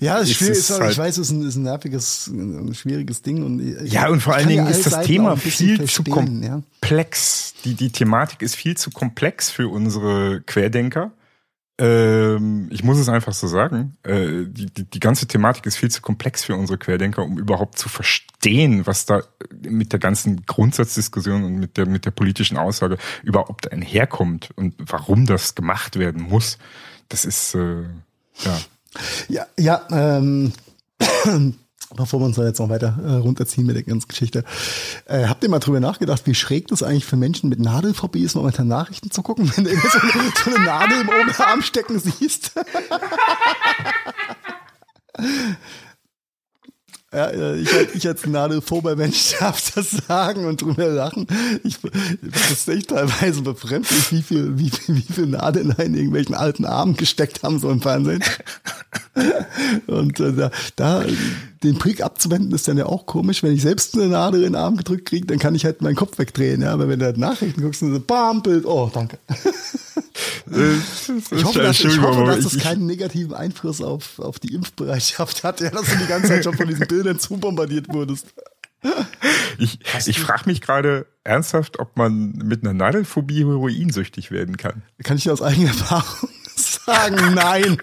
ja, es ist ist, halt, ich weiß, es ist ein, ist ein nerviges, ein schwieriges Ding und ich, ja und vor allen Dingen ist das Seiten Thema viel zu komplex. Ja? Die die Thematik ist viel zu komplex für unsere Querdenker. Ähm, ich muss es einfach so sagen. Äh, die, die, die ganze Thematik ist viel zu komplex für unsere Querdenker, um überhaupt zu verstehen, was da mit der ganzen Grundsatzdiskussion und mit der, mit der politischen Aussage überhaupt einherkommt und warum das gemacht werden muss. Das ist, äh, ja. Ja, ja, ähm, bevor wir uns da jetzt noch weiter äh, runterziehen mit der ganzen Geschichte. Äh, habt ihr mal drüber nachgedacht, wie schräg das eigentlich für Menschen mit Nadelphobie ist, momentan Nachrichten zu gucken, wenn du so, so eine Nadel im Oberarm stecken siehst? Ja, äh, ich, ich als nadelphober Mensch darf das sagen und drüber lachen. Ich, das ist echt teilweise befremdlich, wie viel, wie viel, wie viel Nadeln in irgendwelchen alten Armen gesteckt haben, so im Fernsehen. Und äh, da, da den Prick abzuwenden ist dann ja auch komisch. Wenn ich selbst eine Nadel in den Arm gedrückt kriege, dann kann ich halt meinen Kopf wegdrehen. Ja, aber wenn du halt Nachrichten guckst, dann so, bam, Bild, oh, danke. ich hoffe, dass, ich hoffe, dass das keinen negativen Einfluss auf, auf die Impfbereitschaft hat, ja, dass du die ganze Zeit schon von diesen Bildern zubombardiert wurdest. Ich, ich frage mich gerade ernsthaft, ob man mit einer Nadelphobie heroinsüchtig werden kann. Kann ich aus eigener Erfahrung sagen? Nein.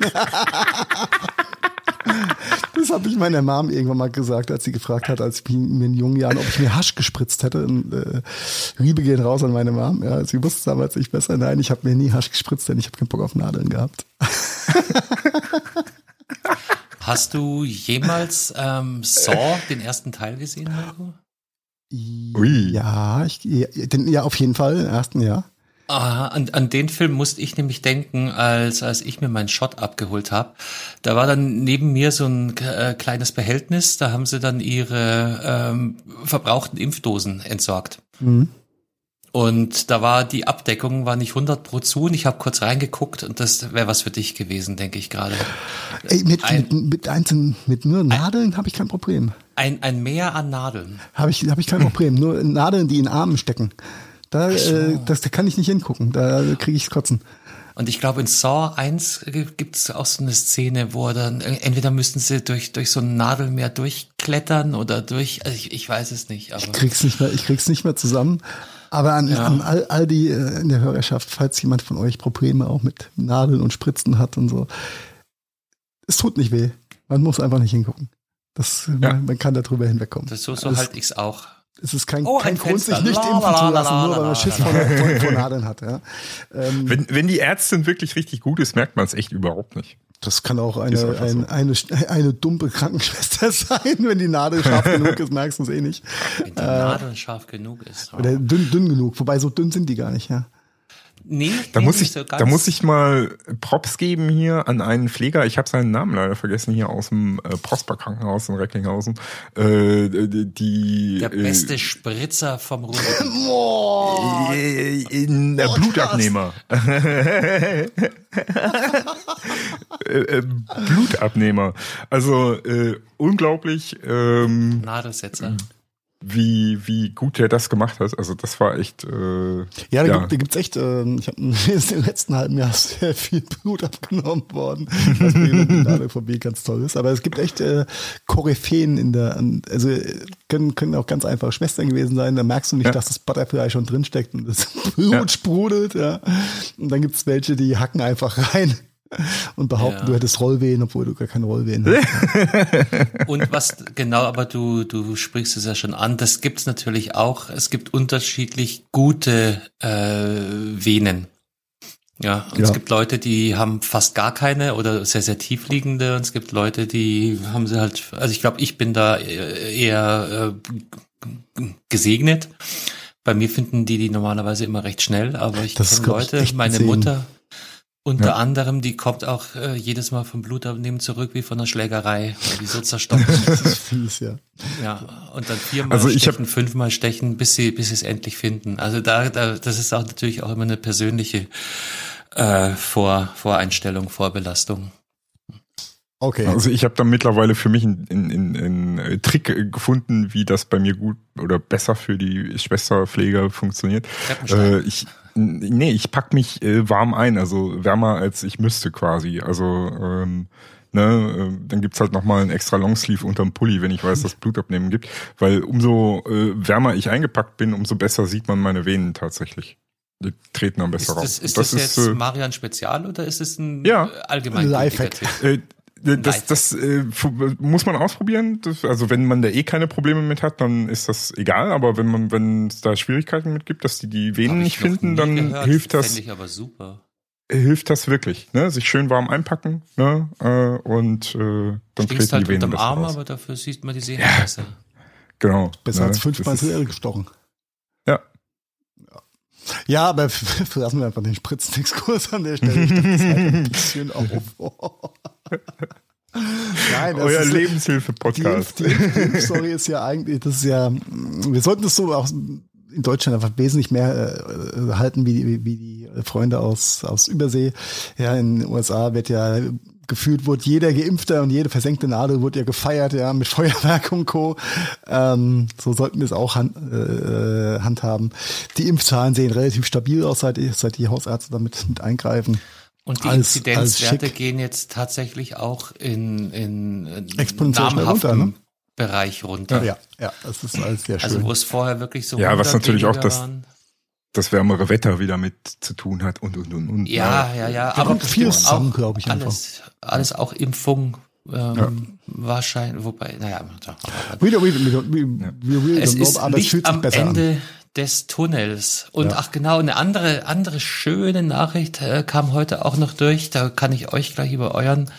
Das habe ich meiner Mom irgendwann mal gesagt, als sie gefragt hat, als ich mir in jungen Jahren, ob ich mir Hasch gespritzt hätte. Und, äh, Liebe gehen raus an meine Mom. Ja, sie wusste damals nicht besser. Nein, ich habe mir nie Hasch gespritzt, denn ich habe keinen Bock auf Nadeln gehabt. Hast du jemals ähm, Saw, den ersten Teil gesehen, Marco? Ui. Ja, ich, den, ja, auf jeden Fall, den ersten, ja. Ah, an, an den Film musste ich nämlich denken, als, als ich mir meinen Shot abgeholt habe. Da war dann neben mir so ein äh, kleines Behältnis, da haben sie dann ihre ähm, verbrauchten Impfdosen entsorgt. Mhm. Und da war die Abdeckung war nicht 100 pro zu und ich habe kurz reingeguckt und das wäre was für dich gewesen, denke ich gerade. Ey, mit, ein, mit, mit, einzelnen, mit nur Nadeln habe ich kein Problem. Ein, ein Meer an Nadeln. Habe ich, hab ich kein Problem. Nur Nadeln, die in Armen stecken. Da, so. äh, das, da kann ich nicht hingucken. Da kriege ich Kotzen. Und ich glaube, in Saw 1 gibt es auch so eine Szene, wo dann, entweder müssten sie durch, durch so ein Nadelmeer durchklettern oder durch, also ich, ich weiß es nicht. Aber ich krieg's nicht mehr, ich krieg's nicht mehr zusammen. Aber an, ja. an all, all die äh, in der Hörerschaft, falls jemand von euch Probleme auch mit Nadeln und Spritzen hat und so, es tut nicht weh. Man muss einfach nicht hingucken. Das, ja. man, man, kann darüber hinwegkommen. Das so, so halte ich's auch. Es ist kein, oh, kein Grund, sich nicht impfen zu lassen, nur weil man Schiss vor, vor, vor Nadeln hat. Ja. Ähm, wenn, wenn die Ärztin wirklich richtig gut ist, merkt man es echt überhaupt nicht. Das kann auch eine, ein, so. eine, eine dumme Krankenschwester sein. Wenn die Nadel scharf genug ist, merkst du es eh nicht. Wenn die Nadel äh, scharf genug ist. Oder dünn, dünn genug. Wobei so dünn sind die gar nicht, ja. Nee, da muss ich, so da muss ich mal Props geben hier an einen Pfleger. Ich habe seinen Namen leider vergessen hier aus dem äh, Prosper Krankenhaus in Recklinghausen. Äh, die der äh, beste äh, Spritzer vom Ruhr. äh, der oh, Blutabnehmer. Äh, äh, Blutabnehmer. Also äh, unglaublich. Ähm, Nadelsetzer wie, wie gut er das gemacht hat. Also das war echt. Äh, ja, da, ja. Gibt, da gibt's echt, äh, ich habe im letzten halben Jahr sehr viel Blut abgenommen worden, was in der VB ganz toll ist. Aber es gibt echt äh, Koryphäen in der, also können, können auch ganz einfach Schwestern gewesen sein. Da merkst du nicht, ja. dass das Butterfly schon drinsteckt und das Blut ja. sprudelt. Ja. Und dann gibt's welche, die hacken einfach rein und behaupten, ja. du hättest Rollwehen, obwohl du gar keine Rollwehen hast. und was genau, aber du du sprichst es ja schon an, das gibt's natürlich auch. Es gibt unterschiedlich gute äh, Venen. Ja, und ja. es gibt Leute, die haben fast gar keine oder sehr, sehr tiefliegende und es gibt Leute, die haben sie halt, also ich glaube, ich bin da eher äh, gesegnet. Bei mir finden die die normalerweise immer recht schnell, aber ich kenne Leute, meine Mutter, unter ja. anderem, die kommt auch äh, jedes Mal vom Blutabnehmen zurück wie von der Schlägerei, weil die so zerstockt das ist fies, ja. Ja, und dann viermal also ich stechen, fünfmal stechen, bis sie, bis sie es endlich finden. Also da, da, das ist auch natürlich auch immer eine persönliche äh, Vor, Voreinstellung, Vorbelastung. Okay. Also ich habe da mittlerweile für mich einen, einen, einen Trick gefunden, wie das bei mir gut oder besser für die Schwesterpfleger funktioniert. Äh, ich Nee, ich pack mich äh, warm ein, also wärmer als ich müsste quasi. Also ähm, ne, äh, dann gibt's halt nochmal einen extra Longsleeve unterm Pulli, wenn ich weiß, dass Blutabnehmen gibt. Weil umso äh, wärmer ich eingepackt bin, umso besser sieht man meine Venen tatsächlich. Die treten dann besser ist das, raus. Ist das, das jetzt ist, äh, Marian Spezial oder ist es ein ja, allgemein Lifehack? Äh, das, das äh, muss man ausprobieren. Das, also wenn man da eh keine Probleme mit hat, dann ist das egal. Aber wenn man, wenn es da Schwierigkeiten mit gibt, dass die die Venen nicht finden, dann gehört. hilft das. Ich aber super. Hilft das wirklich, ne? Sich schön warm einpacken, ne? Äh, und äh, dann treten halt die Venen unterm Arm, raus. aber dafür sieht man die Sehnen ja. besser. Genau. Besser ne? als fünfmal ins gestochen. Ja. Ja, aber lassen wir einfach den Spritzexkurs an der Stelle. Ich dachte, das halt ein bisschen auf. Nein, das Euer ist, Lebenshilfe-Podcast. Die, die, die Story ist ja eigentlich, das ist ja, wir sollten das so auch in Deutschland einfach wesentlich mehr äh, halten wie, wie, wie die Freunde aus, aus Übersee. Ja, in den USA wird ja gefühlt wurde jeder Geimpfte und jede versenkte Nadel wurde ja gefeiert, ja, mit Feuerwerk und Co. Ähm, so sollten wir es auch hand, äh, handhaben. Die Impfzahlen sehen relativ stabil aus, seit, seit die Hausärzte damit mit eingreifen. Und die als, Inzidenzwerte als gehen jetzt tatsächlich auch in, in exponentiell runter, ne? Bereich runter. Ja, ja, das ist alles sehr also schön. Also wo es vorher wirklich so Ja, was natürlich auch das, das wärmere Wetter wieder mit zu tun hat und und und und. Ja, ja, ja. aber viel zusammen, glaube ich. Alles, einfach. alles auch Impfung. Ähm, ja. Wahrscheinlich, wobei, naja. Wieder, wieder, wieder, wieder, wieder, es ist aber sich am besser Ende an. Des Tunnels. Und ja. ach genau, eine andere, andere schöne Nachricht äh, kam heute auch noch durch. Da kann ich euch gleich über euren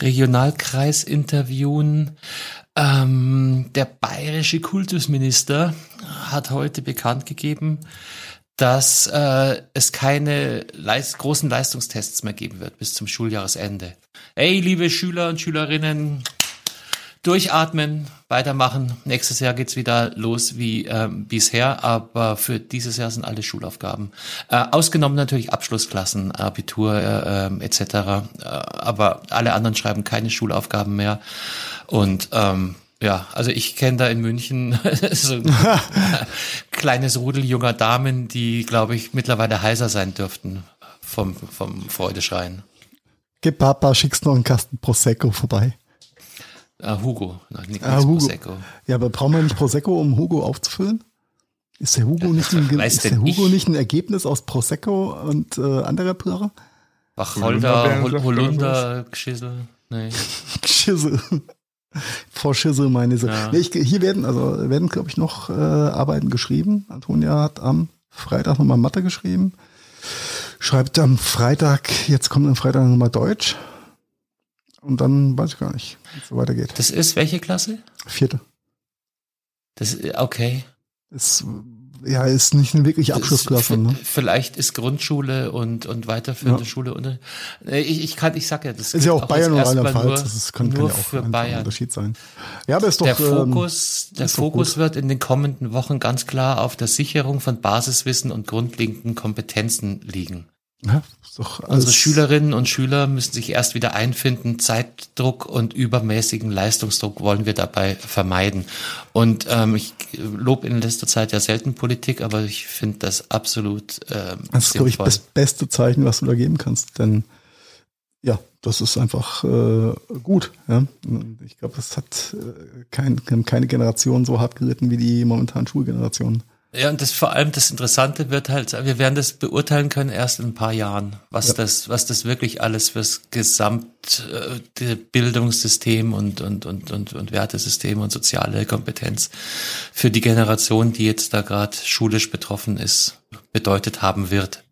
Regionalkreis interviewen. Ähm, der bayerische Kultusminister hat heute bekannt gegeben, dass äh, es keine leist großen Leistungstests mehr geben wird bis zum Schuljahresende. Hey, liebe Schüler und Schülerinnen, durchatmen, weitermachen. Nächstes Jahr geht's wieder los wie ähm, bisher, aber für dieses Jahr sind alle Schulaufgaben. Äh, ausgenommen natürlich Abschlussklassen, Abitur äh, äh, etc. Äh, aber alle anderen schreiben keine Schulaufgaben mehr. Und ähm, ja, also ich kenne da in München so ein kleines Rudel junger Damen, die, glaube ich, mittlerweile heiser sein dürften vom, vom Freudeschreien. Gib Papa, schickst noch einen Kasten Prosecco vorbei. Ah, Hugo, nicht Ah, Hugo. Prosecco. Ja, aber brauchen wir nicht Prosecco, um Hugo aufzufüllen? Ist der Hugo nicht ein, ist der Hugo ich? nicht ein Ergebnis aus Prosecco und äh, anderer Plörre? Wacholder, Hol er Holunder, Geschissel. Nee. Schissel. Frau Schissel, meine sie. Ja. Nee, ich, hier werden, also werden, glaube ich, noch äh, Arbeiten geschrieben. Antonia hat am Freitag nochmal Mathe geschrieben. Schreibt am Freitag, jetzt kommt am Freitag nochmal Deutsch. Und dann weiß ich gar nicht, wie es so weitergeht. Das ist welche Klasse? Vierte. Das ist, okay. Ist, ja, ist nicht eine wirkliche Abschlussklasse, ne? Vielleicht ist Grundschule und, und weiterführende Ja. Schule unter. Ich, ich kann, ich sag ja, das Ist ja auch Bayern oder Rheinland-Pfalz. Das ist, kann, kann nur ja auch für Bayern. Unterschied sein. Ja, aber ist doch. Der ähm, Fokus, der Fokus wird in den kommenden Wochen ganz klar auf der Sicherung von Basiswissen und grundlegenden Kompetenzen liegen. Ja, doch Unsere Schülerinnen und Schüler müssen sich erst wieder einfinden. Zeitdruck und übermäßigen Leistungsdruck wollen wir dabei vermeiden. Und ähm, ich lobe in letzter Zeit ja selten Politik, aber ich finde das absolut ähm, Das ist, glaube ich, das beste Zeichen, was du da geben kannst. Denn ja, das ist einfach äh, gut. Ja? Ich glaube, das hat äh, kein, keine Generation so hart geritten wie die momentanen Schulgenerationen. Ja, und das vor allem das Interessante wird halt, wir werden das beurteilen können erst in ein paar Jahren, was Ja. das, was das wirklich alles fürs gesamte Bildungssystem und, und, und, und, und Wertesystem und soziale Kompetenz für die Generation, die jetzt da gerade schulisch betroffen ist, bedeutet haben wird.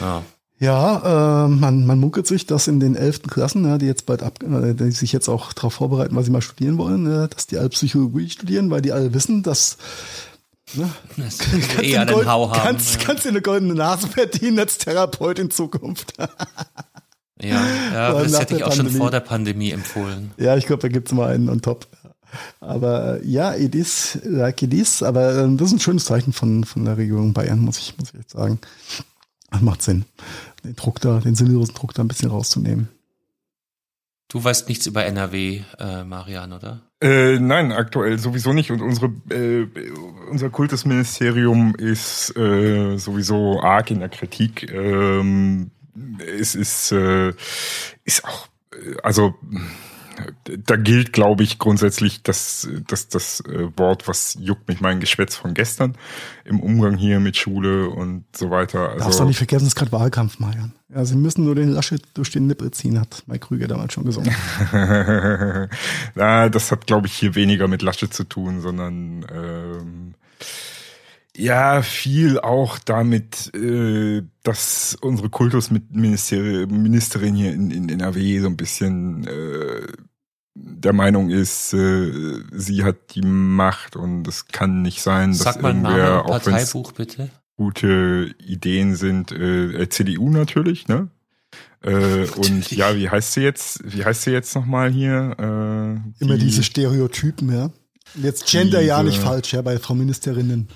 Ja. Ja, äh, man, man munkelt sich, dass in den elften Klassen, ja, die jetzt bald ab, äh, die sich jetzt auch darauf vorbereiten, was sie mal studieren wollen, äh, dass die alle Psychologie studieren, weil die alle wissen, dass ne, Das kannst, eher du Hau Gold, haben. kannst, kannst dir eine goldene Nase verdienen als Therapeut in Zukunft. ja, ja, ja das hätte ich auch schon Pandemie. vor der Pandemie empfohlen. Ja, ich glaube, da gibt's mal einen on top. Aber ja, it is like it is. Aber äh, das ist ein schönes Zeichen von, von der Regierung Bayern, muss ich, muss ich jetzt sagen. Das macht Sinn, den Druck da, den sinnlosen Druck da ein bisschen rauszunehmen. Du weißt nichts über NRW, äh, Marian, oder? Äh, nein, aktuell sowieso nicht. Und unsere, äh, unser Kultusministerium ist äh, sowieso arg in der Kritik. Ähm, es ist, äh, ist auch, äh, also da gilt, glaube ich, grundsätzlich das, das, das äh, Wort, was juckt mich mein Geschwätz von gestern im Umgang hier mit Schule und so weiter. Also, Darfst doch nicht vergessen, es ist gerade Wahlkampf, Marian. Ja, sie müssen nur den Laschet durch den Nippel ziehen, hat Mike Krüger damals schon gesungen. Na, das hat, glaube ich, hier weniger mit Laschet zu tun, sondern ähm, ja, viel auch damit, äh, dass unsere Kultusministerin hier in, in NRW so ein bisschen äh, der Meinung ist, äh, sie hat die Macht und es kann nicht sein, dass Sag mal irgendwer, und auch wenn es Parteibuch bitte. gute Ideen sind, äh, CDU natürlich, ne? Äh, und ja, wie heißt sie jetzt? Wie heißt sie jetzt nochmal hier? Äh, Immer die- diese Stereotypen, ja. Jetzt Gender ja Diese- nicht falsch, ja, bei Frau Ministerinnen.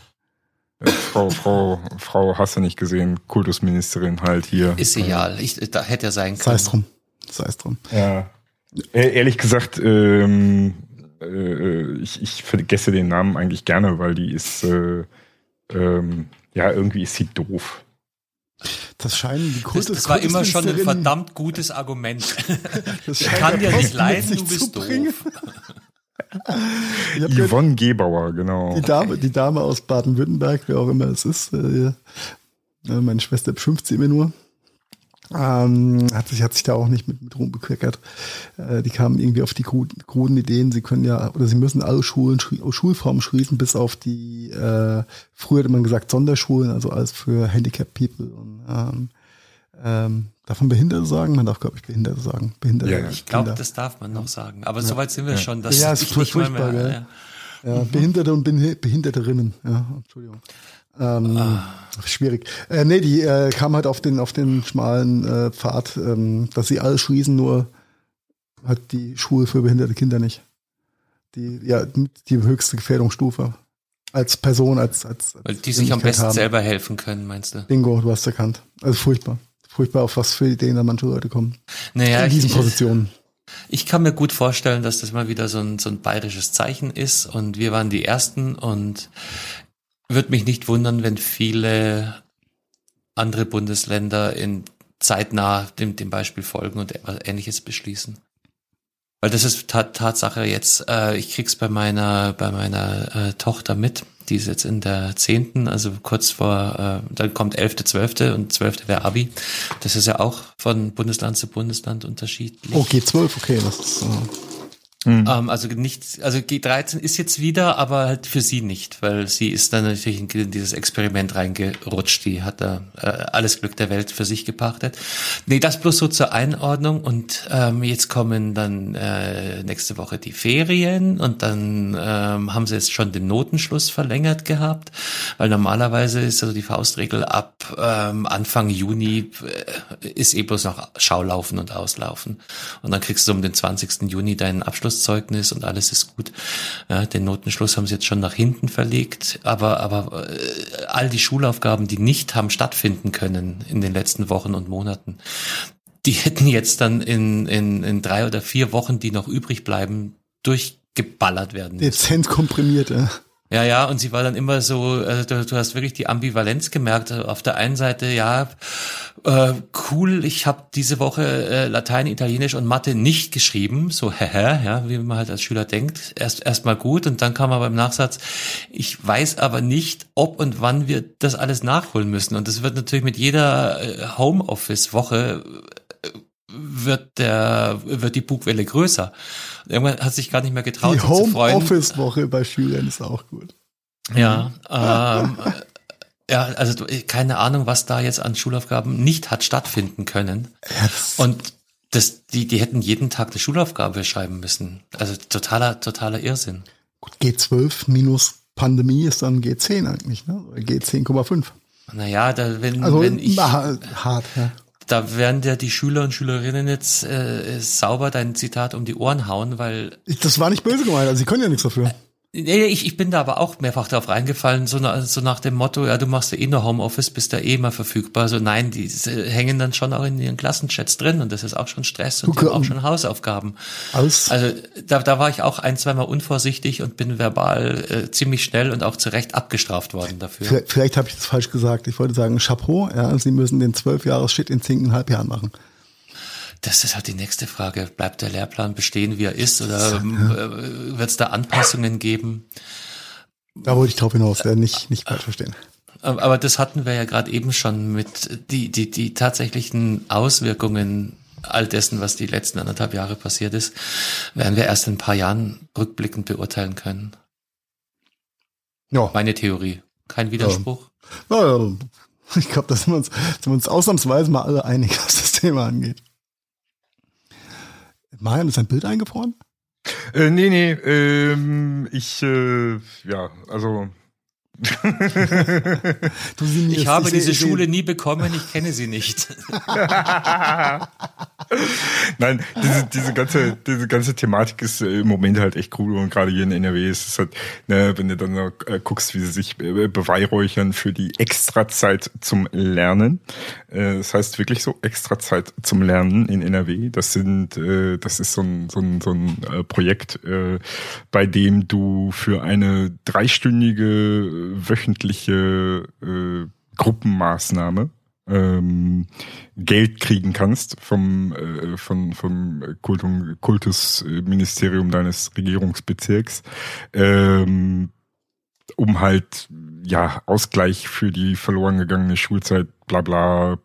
Äh, Frau, Frau, Frau, hast du nicht gesehen, Kultusministerin halt hier. Ist egal. Ich, da hätte er sein Sei können. es drum. Sei es drum. Ja. Äh, ehrlich gesagt, ähm, äh, ich, ich vergesse den Namen eigentlich gerne, weil die ist, äh, ähm, ja, irgendwie ist sie doof. Das scheinen die Das, Kultus das war immer schon ein verdammt gutes Argument. Das Ich kann dir nicht leiden, du bist doof. Yvonne Gebauer, genau. die, Dame, die Dame aus Baden-Württemberg, wer auch immer es ist, äh, meine Schwester beschimpft sie immer nur. Ähm, hat sich hat sich da auch nicht mit, mit Ruhm bekleckert. Äh, die kamen irgendwie auf die kruden, kruden Ideen, sie können ja, oder sie müssen alle Schulen, Schul- Schulformen schließen, bis auf die, äh, früher hätte man gesagt Sonderschulen, also alles für Handicap People. Und, ähm, ähm, darf man Behinderte sagen? Man darf, glaube ich, Behinderte sagen. Behinderte Ja, ja. Ich glaube, das darf man noch sagen. Aber soweit sind wir schon. Dass Ja, ist ich furcht- nicht furchtbar, mehr, ja. Ja, Behinderte und Behinderterinnen. Ja, Entschuldigung. Ähm, ah. Schwierig. Äh, nee, die äh, kam halt auf den, auf den schmalen äh, Pfad, ähm, dass sie alles schließen, nur hat die Schule für behinderte Kinder nicht. Die, ja, die höchste Gefährdungsstufe. Als Person, als, als, als Weil die sich am besten haben. selber helfen können, meinst du? Bingo, du hast erkannt. Also furchtbar. Furchtbar, auf was für Ideen da manche Leute kommen. Naja, in diesen ich, Positionen. Ich kann mir gut vorstellen, dass das mal wieder so ein, so ein bayerisches Zeichen ist und wir waren die Ersten und würde mich nicht wundern, wenn viele andere Bundesländer in zeitnah dem, dem Beispiel folgen und Ähnliches beschließen. Weil das ist Tatsache jetzt, äh, ich krieg's bei meiner, bei meiner äh, Tochter mit, die ist jetzt in der zehnten, also kurz vor, äh, dann kommt elfte, zwölfte und zwölfte wäre Abi. Das ist ja auch von Bundesland zu Bundesland unterschiedlich. Oh, G12, okay, das ist, äh Mhm. Ähm, also nicht, also G13 ist jetzt wieder, aber halt für sie nicht, weil sie ist dann natürlich in dieses Experiment reingerutscht. Die hat da äh, alles Glück der Welt für sich gepachtet. Nee, das bloß so zur Einordnung und ähm, jetzt kommen dann äh, nächste Woche die Ferien und dann ähm, haben sie jetzt schon den Notenschluss verlängert gehabt, weil normalerweise ist also die Faustregel ab ähm, Anfang Juni äh, ist eh bloß noch Schaulaufen und Auslaufen und dann kriegst du um den 20. Juni deinen Abschluss Abschlusszeugnis und alles ist gut. Ja, den Notenschluss haben sie jetzt schon nach hinten verlegt, aber, aber äh, all die Schulaufgaben, die nicht haben stattfinden können in den letzten Wochen und Monaten, die hätten jetzt dann in, in, in drei oder vier Wochen, die noch übrig bleiben, durchgeballert werden. Dezent komprimiert, ja. Ja, ja, und sie war dann immer so, also du, du hast wirklich die Ambivalenz gemerkt. Auf der einen Seite, ja, äh, cool, ich habe diese Woche äh, Latein, Italienisch und Mathe nicht geschrieben, so hä, ja, wie man halt als Schüler denkt. Erst erstmal gut und dann kam aber im Nachsatz, ich weiß aber nicht, ob und wann wir das alles nachholen müssen. Und das wird natürlich mit jeder äh, Homeoffice-Woche wird der wird die Bugwelle größer. Irgendwann hat sich gar nicht mehr getraut, die Homeoffice-Woche bei Schülern ist auch gut. Ja, ähm, ja, also keine Ahnung, was da jetzt an Schulaufgaben nicht hat stattfinden können. Und das, die, die hätten jeden Tag eine Schulaufgabe schreiben müssen. Also totaler, totaler Irrsinn. Gut, G12 minus Pandemie ist dann G10 eigentlich, ne? G10,5. Naja, da, wenn, also, wenn ich. Hart, ja da werden dir die Schüler und Schülerinnen jetzt äh, sauber dein Zitat um die Ohren hauen, weil. Das war nicht böse gemeint, also sie können ja nichts dafür. Nee, ich, ich bin da aber auch mehrfach darauf reingefallen, so, na, so nach dem Motto, ja, du machst ja eh nur Homeoffice, bist da eh immer verfügbar. So nein, die hängen dann schon auch in ihren Klassenchats drin und das ist auch schon Stress und okay. auch schon Hausaufgaben. Aus. Also da, da war ich auch ein, zweimal unvorsichtig und bin verbal äh, ziemlich schnell und auch zu Recht abgestraft worden dafür. Vielleicht, vielleicht habe ich das falsch gesagt. Ich wollte sagen, Chapeau, ja, Sie müssen den zwölf Jahres Shit in zehneinhalb Jahren machen. Das ist halt die nächste Frage. Bleibt der Lehrplan bestehen, wie er ist, oder ähm, äh, wird es da Anpassungen geben? Da wollte ich drauf hinaus, ja, nicht, nicht falsch verstehen. Aber das hatten wir ja gerade eben schon mit die, die, die tatsächlichen Auswirkungen all dessen, was die letzten anderthalb Jahre passiert ist, werden wir erst in ein paar Jahren rückblickend beurteilen können. Ja. Meine Theorie. Kein Widerspruch. Ja. Ja, ich glaube, da sind wir, uns, sind wir uns ausnahmsweise mal alle einig, was das Thema angeht. Marian, ist ein Bild eingefroren? Äh, nee, nee, ähm, ich, äh, ja, also ich habe diese Schule nie bekommen, ich kenne sie nicht. Nein, diese, diese, ganze, diese ganze Thematik ist äh, im Moment halt echt cool und gerade hier in NRW ist es halt, ne, wenn du dann noch, äh, guckst, wie sie sich äh, beweihräuchern für die Extrazeit zum Lernen. Das heißt wirklich so Extrazeit zum Lernen in NRW. Das sind, das ist so ein, so ein, so ein Projekt, bei dem du für eine dreistündige wöchentliche äh, Gruppenmaßnahme ähm, Geld kriegen kannst vom, äh, von, vom Kultum, Kultusministerium deines Regierungsbezirks, ähm, um halt ja Ausgleich für die verloren gegangene Schulzeit, bla bla,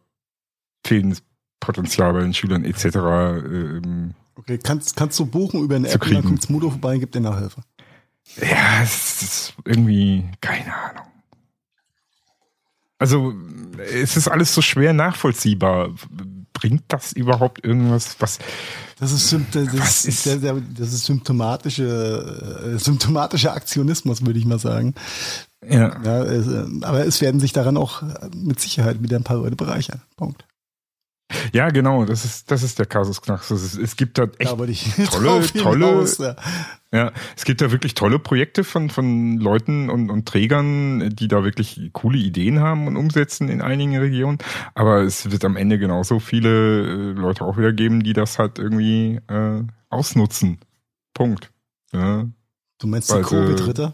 fehlendes Potenzial bei den Schülern etc. Ähm, okay, kannst, kannst du buchen über eine App und dann kommt Smudo vorbei und gibt dir Nachhilfe. Ja, es ist irgendwie, keine Ahnung. Also, es ist alles so schwer nachvollziehbar. bringt das überhaupt irgendwas? Was? Das ist, das ist, ist sehr, sehr, das ist symptomatische, äh, symptomatischer Aktionismus, würde ich mal sagen. Ja. ja es, äh, aber es werden sich daran auch mit Sicherheit wieder ein paar Leute bereichern. Punkt. Ja, genau, das ist, das ist der Kasus Knaxus. Es, es gibt da echt ja, tolle, tolle, hinaus, ja. ja. es gibt da wirklich tolle Projekte von, von Leuten und, und Trägern, die da wirklich coole Ideen haben und umsetzen in einigen Regionen. Aber es wird am Ende genauso viele äh, Leute auch wieder geben, die das halt irgendwie äh, ausnutzen. Punkt. Ja. Du meinst die Covid-Ritter?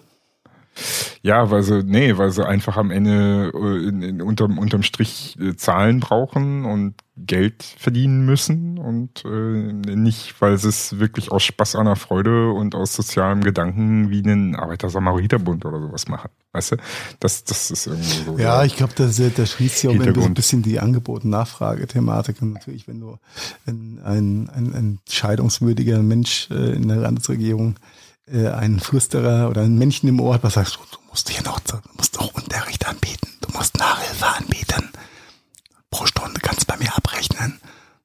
Ja, weil sie, nee, weil sie einfach am Ende äh, in, in, unterm, unterm Strich äh, Zahlen brauchen und Geld verdienen müssen und äh, nicht, weil sie es wirklich aus Spaß an der Freude und aus sozialem Gedanken wie einen Arbeiter-Samariter-Bund oder sowas machen. Weißt du? Das, das ist irgendwie so. Ja, ich glaube, da schließt sich auch ein bisschen die Angebot-Nachfrage-Thematik. Und natürlich, wenn du, wenn ein, ein, ein scheidungswürdiger Mensch äh, in der Landesregierung äh, ein Flüsterer oder ein Männchen im Ohr hat, was sagst du, du musst hier noch, du musst auch Unterricht anbieten, du musst Nachhilfe anbieten. Pro Stunde kannst du bei mir abrechnen.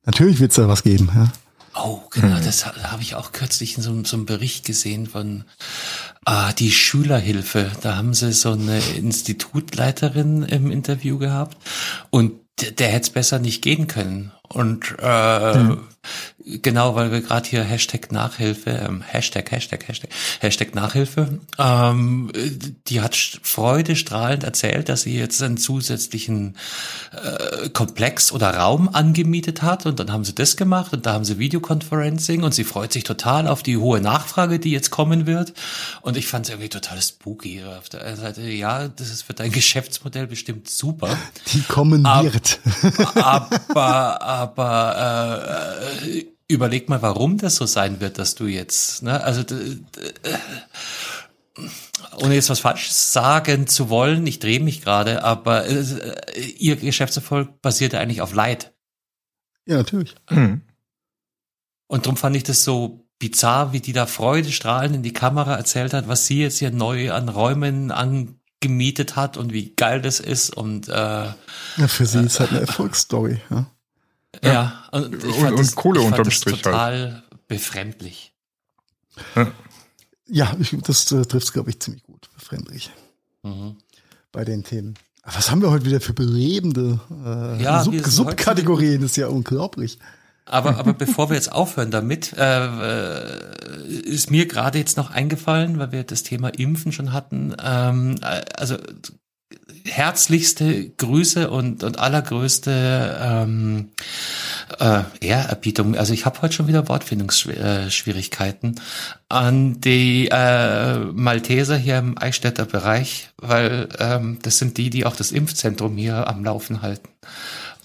Natürlich wird es da was geben, ja. Oh, genau, das habe ich auch kürzlich in so, so einem Bericht gesehen von ah, die Schülerhilfe. Da haben sie so eine Institutleiterin im Interview gehabt und der, der hätte es besser nicht gehen können. Und äh, hm. Genau, weil wir gerade hier Hashtag Nachhilfe, ähm, Hashtag, Hashtag, Hashtag, Hashtag Nachhilfe, ähm, die hat freudestrahlend erzählt, dass sie jetzt einen zusätzlichen äh, Komplex oder Raum angemietet hat und dann haben sie das gemacht und da haben sie Videoconferencing und sie freut sich total auf die hohe Nachfrage, die jetzt kommen wird und ich fand es irgendwie total spooky auf der einen Seite, ja, das ist für dein Geschäftsmodell bestimmt super. Die kommen wird. Aber, aber äh, überleg mal, warum das so sein wird, dass du jetzt, ne, also ohne jetzt was Falsches sagen zu wollen, ich drehe mich gerade, aber äh, ihr Geschäftserfolg basiert ja eigentlich auf Leid. Ja, natürlich. Mhm. Und darum fand ich das so bizarr, wie die da Freude strahlend in die Kamera erzählt hat, was sie jetzt hier neu an Räumen angemietet hat und wie geil das ist und äh, ja, für sie äh, ist halt eine Erfolgsstory, ja. Ja, ja und, und, und das, Kohle unterm Strich halt. total halt. befremdlich. Ja, ja ich, das äh, trifft es, glaube ich, ziemlich gut. Befremdlich. Mhm. Bei den Themen. Was haben wir heute wieder für belebende äh, ja, Sub Subkategorien? Das ist ja unglaublich. Aber, aber bevor wir jetzt aufhören damit, äh, äh, ist mir gerade jetzt noch eingefallen, weil wir das Thema Impfen schon hatten. Ähm, äh, also herzlichste Grüße und, und allergrößte ähm, äh, Ehrerbietung. Also ich habe heute schon wieder Wortfindungsschwierigkeiten an die äh, Malteser hier im Eichstätter Bereich, weil ähm, das sind die, die auch das Impfzentrum hier am Laufen halten.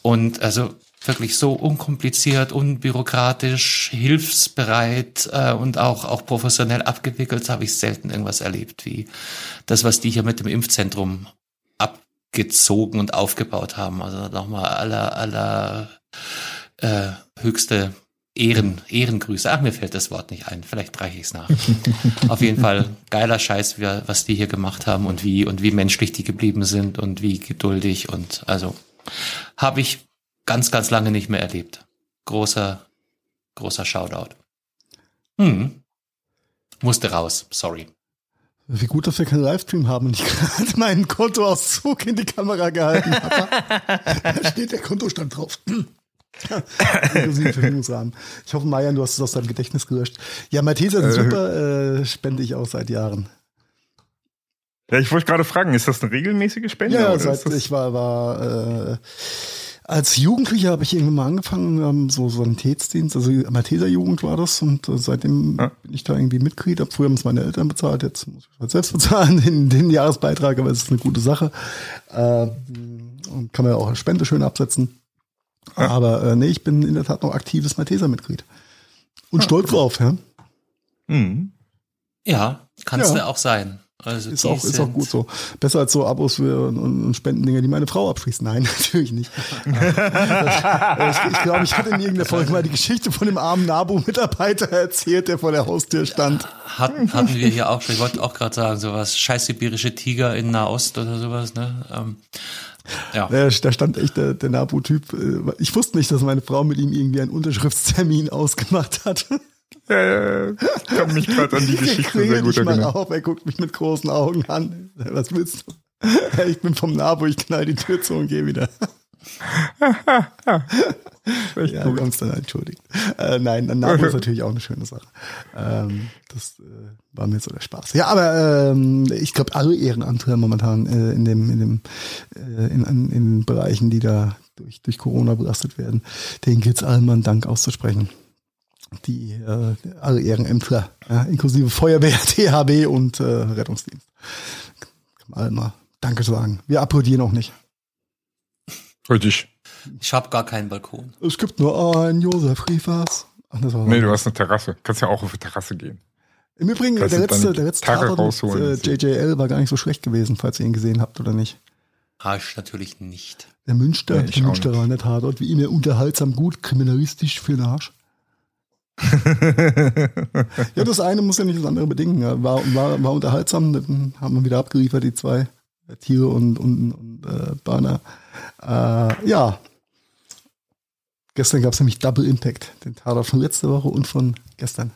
Und also wirklich so unkompliziert, unbürokratisch, hilfsbereit äh, und auch auch professionell abgewickelt, habe ich selten irgendwas erlebt wie das, was die hier mit dem Impfzentrum abgezogen und aufgebaut haben. Also nochmal aller aller äh, höchste Ehren, Ehrengrüße. Ach, mir fällt das Wort nicht ein. Vielleicht reiche ich es nach. Auf jeden Fall geiler Scheiß, was die hier gemacht haben und wie und wie menschlich die geblieben sind und wie geduldig und also habe ich ganz, ganz lange nicht mehr erlebt. Großer, großer Shoutout. Hm. Musste raus, sorry. Wie gut, dass wir keinen Livestream haben und ich gerade meinen Kontoauszug in die Kamera gehalten habe. da steht der Kontostand drauf. ich hoffe, Marian, du hast es aus deinem Gedächtnis gelöscht. Ja, Malteser sind äh, super, äh, spende ich auch seit Jahren. Ja, ich wollte gerade fragen, ist das eine regelmäßige Spende? Ja, seit ich war, war äh, als Jugendlicher habe ich irgendwann mal angefangen, ähm, so Sanitätsdienst, also Malteser Jugend war das und äh, seitdem ja. bin ich da irgendwie Mitglied. Hab früher haben es meine Eltern bezahlt, jetzt muss ich halt selbst bezahlen, den, den Jahresbeitrag, aber es ist eine gute Sache. Äh, und kann man ja auch als Spende schön absetzen. Ja. Aber äh, nee, ich bin in der Tat noch aktives Malteser-Mitglied. Und ja. stolz drauf, ja. Mhm. Ja, kannst du auch sein. Also ist, auch, ist auch gut so. Besser als so Abos für, und, und Spendendinger, die meine Frau abschließt. Nein, natürlich nicht. ich, ich glaube, ich hatte in irgendeiner Folge mal die Geschichte von dem armen NABU-Mitarbeiter erzählt, der vor der Haustür stand. Hatten, hatten wir hier auch schon. Ich wollte auch gerade sagen, sowas scheiß sibirische Tiger in Nahost oder sowas. Ne? Ähm, Ja. Da, da stand echt der, der Nabu-Typ. äh, Ich wusste nicht, dass meine Frau mit ihm irgendwie einen Unterschriftstermin ausgemacht hat. Äh, ich kann mich gerade an die Geschichte sehr gut erinnern. auf, er guckt mich mit großen Augen an. Was willst du? Ja, Ich bin vom Nabu, ich knall die Tür zu und gehe wieder. Echt Ja, gut. ganz dann entschuldigt. Äh, nein, ein Nabu ist natürlich auch eine schöne Sache. Ähm, das äh, war mir so der Spaß. Ja, aber ähm, ich glaube, alle Ehrenamtler momentan äh, in dem, in dem, äh, in, in, in den Bereichen, die da durch, durch Corona belastet werden, denen gilt es allen mal einen Dank auszusprechen. Die äh, alle Ehrenämtler, ja, inklusive Feuerwehr, THW und äh, Rettungsdienst. Kann man allen mal Danke sagen. Wir applaudieren auch nicht. Richtig. Ich habe gar keinen Balkon. Es gibt nur einen Josef Riefers. Ach, das war Nee, du hast eine Terrasse. Kannst ja auch auf die Terrasse gehen. Im Übrigen, Kannst der letzte, der letzte Tatort mit äh, JJL war gar nicht so schlecht gewesen, falls ihr ihn gesehen habt oder nicht. Hast natürlich nicht. Der Münster, Nee, ich der auch Münsteraner Tatort, wie immer unterhaltsam gut, kriminalistisch für den Arsch. Ja, das eine muss ja nicht das andere bedingen. War, war, war unterhaltsam, dann haben wir wieder abgeliefert, die zwei Tiere und, und, und äh, Burner. Äh, ja. Gestern gab es nämlich Double Impact, den Tatort von letzter Woche und von gestern.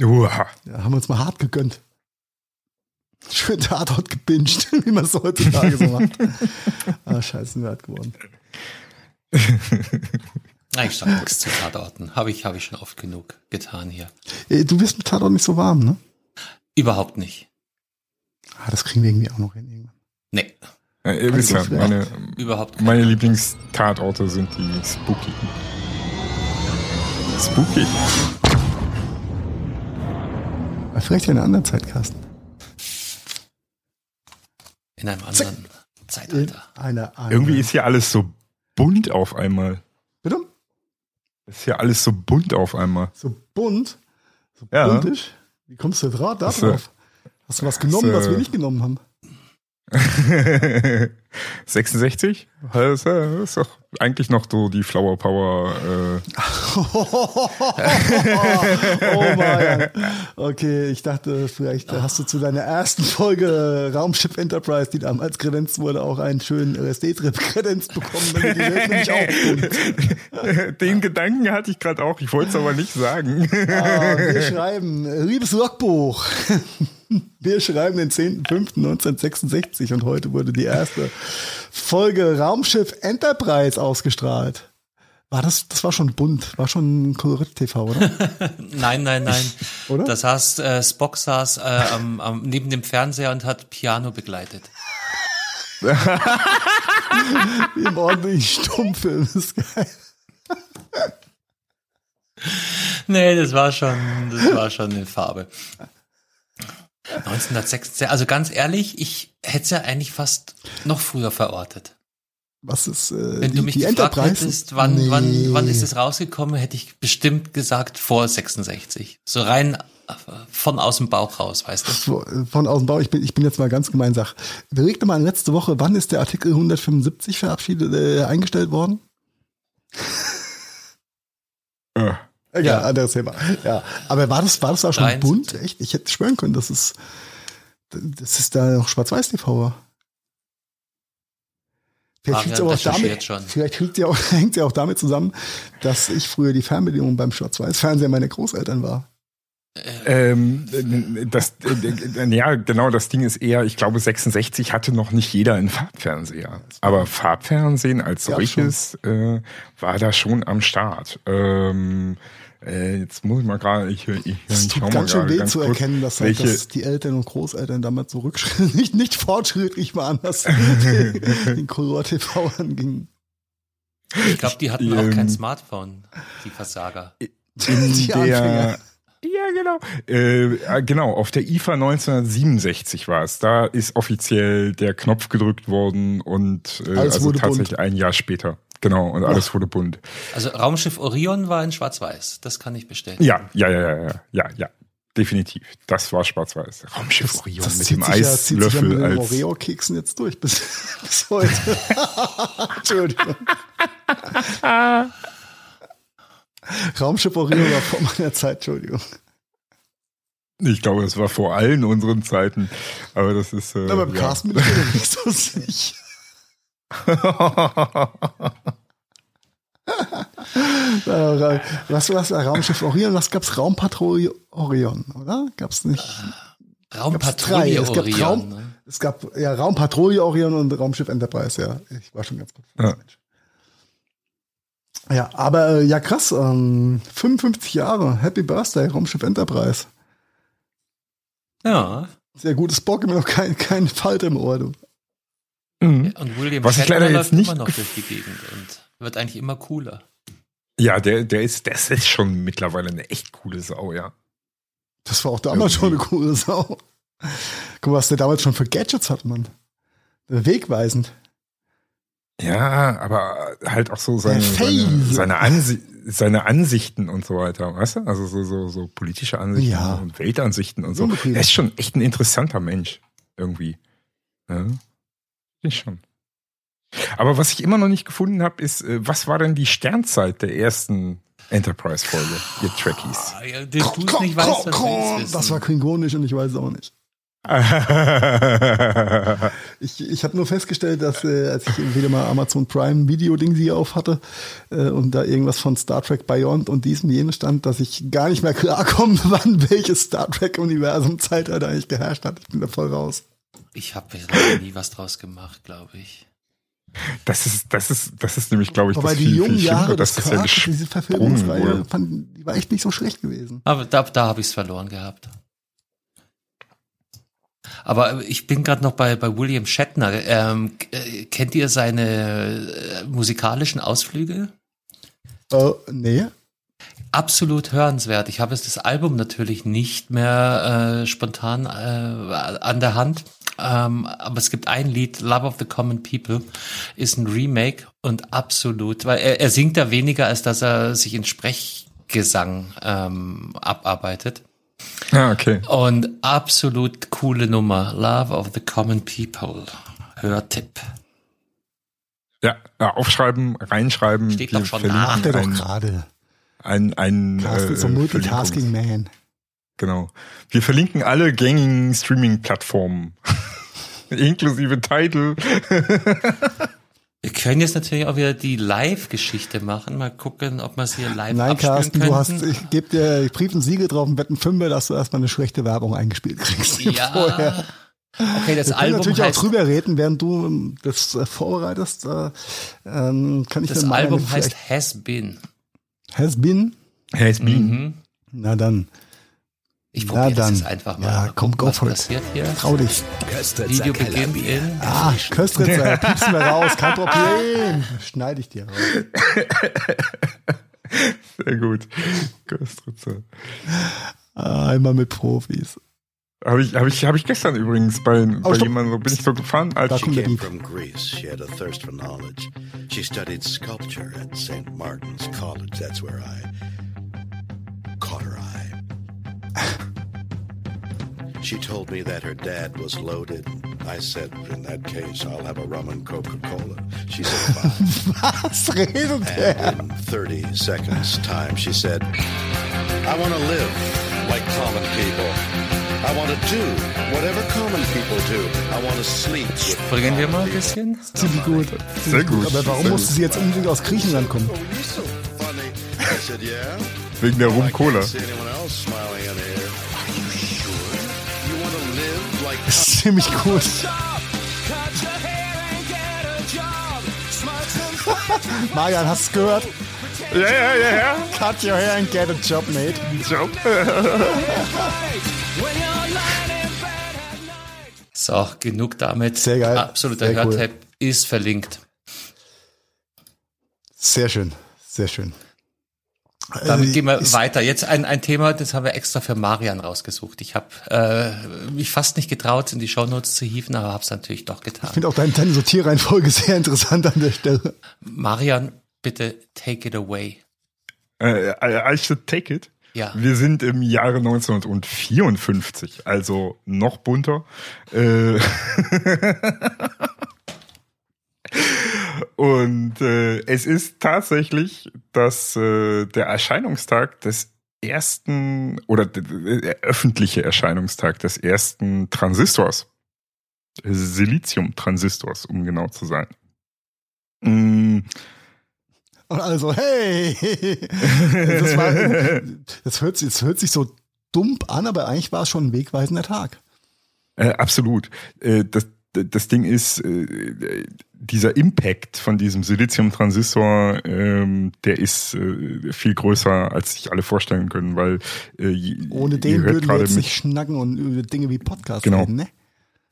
Uha. Ja, haben wir uns mal hart gegönnt. Schön Tatort gebinged, wie man es heutzutage so macht. ah, scheiße, wir hart geworden. Nein, ich sag nichts zu Tatorten. Habe ich, habe ich schon oft genug getan hier. Ey, Du wirst mit Tatort nicht so warm, ne? Überhaupt nicht. Ah, das kriegen wir irgendwie auch noch hin. irgendwann. Nee, Ja, ihr wisst ja, Also, meine, überhaupt meine Lieblingstatorte sind die Spooky. Spooky. Aber vielleicht in einer anderen Zeit, Carsten. In einem anderen Zeitalter. einer, einer Irgendwie ist hier alles so bunt auf einmal. Bitte? Ist hier alles so bunt auf einmal. So bunt. So Ja. buntig. Wie kommst du da, da Das, drauf? Hast du was genommen, das, was wir nicht genommen haben? 66? Das ist doch eigentlich noch so die Flower Power. Äh, oh mein. Okay, ich dachte, vielleicht hast du zu deiner ersten Folge Raumschiff Enterprise, die damals kredenzt wurde, auch einen schönen LSD-Trip kredenzt bekommen, damit die Welt nämlich auch den Gedanken hatte ich gerade auch. Ich wollte es aber nicht sagen. Ah, wir schreiben, liebes Logbuch. Wir schreiben den 10.05.1966 und heute wurde die erste Folge Raumschiff Enterprise ausgestrahlt. War das, das war schon bunt, war schon Kolorit TV, oder? Nein, nein, nein. Oder? Das heißt, äh, Spock saß äh, am, am, neben dem Fernseher und hat Piano begleitet. Wie im ordentlichen Stummfilm, das ist geil. Nee, das war schon, das war schon in Farbe. 1966, also ganz ehrlich, ich hätte es ja eigentlich fast noch früher verortet. Was ist, äh, Wenn die, du mich die gefragt Enterprise? hättest, wann, Nee. wann, wann ist es rausgekommen, hätte ich bestimmt gesagt vor 66. So rein äh, von aus dem Bauch raus, weißt du? Von von außen Bau, ich bin, ich bin jetzt mal ganz gemein sach. Überleg mal letzte Woche, wann ist der Artikel 175 verabschiedet, äh, eingestellt worden? Äh, Egal, Ja. anderes Thema. Ja, aber war das, war das auch schon 73. bunt? Echt? Ich hätte schwören können, dass es, das ist da noch Schwarz-Weiß-TV war. Vielleicht aber auch damit, vielleicht hängt ja auch, hängt ja auch damit zusammen, dass ich früher die Fernbedienung beim Schwarz-Weiß-Fernseher meiner Großeltern war. ähm, das, äh, ja, genau, das Ding ist eher, ich glaube, 66 hatte noch nicht jeder einen Farbfernseher. Aber Farbfernsehen als Ja, solches äh, war da schon am Start. Ähm, äh, jetzt muss ich mal gerade, ich, ich, ich, Es ich tut ganz schön weh ganz zu kurz, erkennen, dass, halt, welche, dass die Eltern und Großeltern damals so rückschrittlich, nicht, nicht fortschrittlich waren, was den, den Color TV anging. Ich glaube, die hatten auch kein Ähm, Smartphone, die Versager. in Die der, Anfänger. ja, genau. Äh, äh, genau, auf der IFA 1967 war es. Da ist offiziell der Knopf gedrückt worden und äh, also wurde tatsächlich ein Jahr später. Genau, und alles wurde bunt. Also Raumschiff Orion war in Schwarz-Weiß, das kann ich bestätigen. Ja, ja, ja, ja, ja, ja, ja. Definitiv. Das war schwarz-weiß. Raumschiff Orion Das mit zieht dem sich ja, ja Eislöffel mit den als. Oreo-Keksen jetzt durch bis, bis heute. Entschuldigung. Raumschiff Oreo war vor meiner Zeit, Entschuldigung. Ich glaube, das war vor allen unseren Zeiten. Aber das ist. Äh, Na, beim ja. Carsten bin ich mir nicht so sicher. Äh, was war das? Raumschiff Orion? Was gab's? Raumpatrouille Orion, oder? Gab's nicht? Raumpatrouille Es gab Orion. Raum, ne? es gab ja Raumpatrouille Orion und Raumschiff Enterprise, ja. Ich war schon ganz gut. Ja. Ja, aber äh, ja krass, ähm, 55 Jahre, Happy Birthday, Raumschiff Enterprise. Ja. Sehr gutes Bock, immer noch kein, kein Falte im Ohr, du. Mhm. Und William Was ich Shatner leider jetzt läuft nicht immer noch durch die Gegend und wird eigentlich immer cooler. Ja, der, der ist, das ist schon mittlerweile eine echt coole Sau, ja. Das war auch damals schon eine coole Sau. Guck mal, was der damals schon für Gadgets hat, Mann. Wegweisend. Ja, aber halt auch so seine, seine, seine, Ansi seine Ansichten und so weiter, weißt du? Also so, so, so politische Ansichten Ja. und Weltansichten und so. Er ist schon echt ein interessanter Mensch, irgendwie. Ja, ich schon. Aber was ich immer noch nicht gefunden habe, ist, äh, was war denn die Sternzeit der ersten Enterprise-Folge, ihr Trekkies? Ah, ja, du es nicht weißt, das das war klingonisch und ich weiß es auch nicht. Ich, ich habe nur festgestellt, dass äh, als ich wieder mal Amazon Prime Video Ding sie auf hatte äh, und da irgendwas von Star Trek Beyond und diesem jenen stand, dass ich gar nicht mehr klarkomme, wann welches Star Trek Universum Zeitalter eigentlich geherrscht hat. Ich bin da voll raus. Ich habe nie was draus gemacht, glaube ich. Das ist, das ist, das ist nämlich, glaube ich, Wobei das die viel, jungen viel Jahre das ja Kirk, diese Verfilmungsreihe, fand, die war echt nicht so schlecht gewesen. Aber da, da habe ich es verloren gehabt. Aber ich bin gerade noch bei, bei William Shatner. Ähm, äh, kennt ihr seine äh, musikalischen Ausflüge? Äh, nee. Absolut hörenswert. Ich habe jetzt das Album natürlich nicht mehr äh, spontan äh, an der Hand. Ähm, aber es gibt ein Lied, Love of the Common People, ist ein Remake und absolut, weil er, er singt da weniger, als dass er sich in Sprechgesang ähm, abarbeitet. Ah, okay. Und absolut coole Nummer. Love of the Common People. Hörtipp. Ja, aufschreiben, reinschreiben. Steht doch schon nach. Macht er doch gerade. Ein, ein, Carsten ist so äh, ein Multitasking Verlinkungs- Man. Genau. Wir verlinken alle gängigen Streaming-Plattformen. Inklusive Title. Wir können jetzt natürlich auch wieder die Live-Geschichte machen. Mal gucken, ob wir es hier live Nein, abspielen Carsten, könnten. du hast, ich gebe dir Brief und Siegel drauf und wetten Fünfe, dass du erstmal eine schlechte Werbung eingespielt kriegst. vorher. ja. Okay, das Wir können Album natürlich heißt, auch drüber reden, während du ähm, das äh, vorbereitest. Äh, ähm, kann ich das Album heißt Has Been. Has Been? Has been. Mhm. Na dann, Ich Na probiere das dann. jetzt einfach mal. Ja, komm, gucken, go was for it. hier. trau dich. Video beginnt in. Ah, Köstritzer, piepsen wir raus, kein Problem. Schneide ich dir raus. Sehr gut. Köstritzer. Ah, Einmal mit Profis. Habe ich, habe ich, habe ich gestern übrigens bei, bei jemandem, so bin ich so gefahren, als Da kommt der came from Greece. She had a thirst for knowledge. She studied sculpture at St. Martin's College. That's where I caught her eye. She told me that her dad was loaded. I said, in that case, I'll have a rum and Coca-Cola. She said, fine. Was redet der? And in 30 seconds time, she said, I want to live like common people. I want to do whatever common people do. I want to sleep Folgen wir mal ein bisschen. Ziemlich gut. Sehr gut. Aber warum musste sie jetzt unbedingt aus Griechenland kommen? Oh, you're so funny. I said, yeah. wegen der Rum-Cola. can't see anyone else smiling in here. Are you sure? You want to live like Das ist ziemlich gut. Marian, hast du gehört? Ja, ja, ja, ja. Cut your hair and get a job, mate. Job. So, genug damit. Sehr geil. Absoluter Sehr cool. Ist verlinkt. Sehr schön, sehr schön. Damit Äh, gehen wir weiter. Jetzt ein, ein Thema, das haben wir extra für Marian rausgesucht. Ich habe äh, mich fast nicht getraut, in die Shownotes zu hieven, aber habe es natürlich doch Ich getan. finde auch deine, deine Sortierreihenfolge sehr interessant an der Stelle. Marian, bitte take it away. Äh, I should take it. Ja. Wir sind im Jahre 1954, also noch bunter. Äh Und äh, es ist tatsächlich das, äh, der Erscheinungstag des ersten oder der, der öffentliche Erscheinungstag des ersten Transistors. Silizium-Transistors, um genau zu sein. Mm, Und alle so, hey! Das, war, das, hört, sich- das hört sich so dumm an, aber eigentlich war es schon ein wegweisender Tag. Äh, absolut. Äh, das, das Ding ist, äh, dieser Impact von diesem Silizium-Transistor, ähm, der ist äh, viel größer, als sich alle vorstellen können, weil äh, je- Ohne den würden wir jetzt nicht schnacken und über Dinge wie Podcast Genau. reden, ne?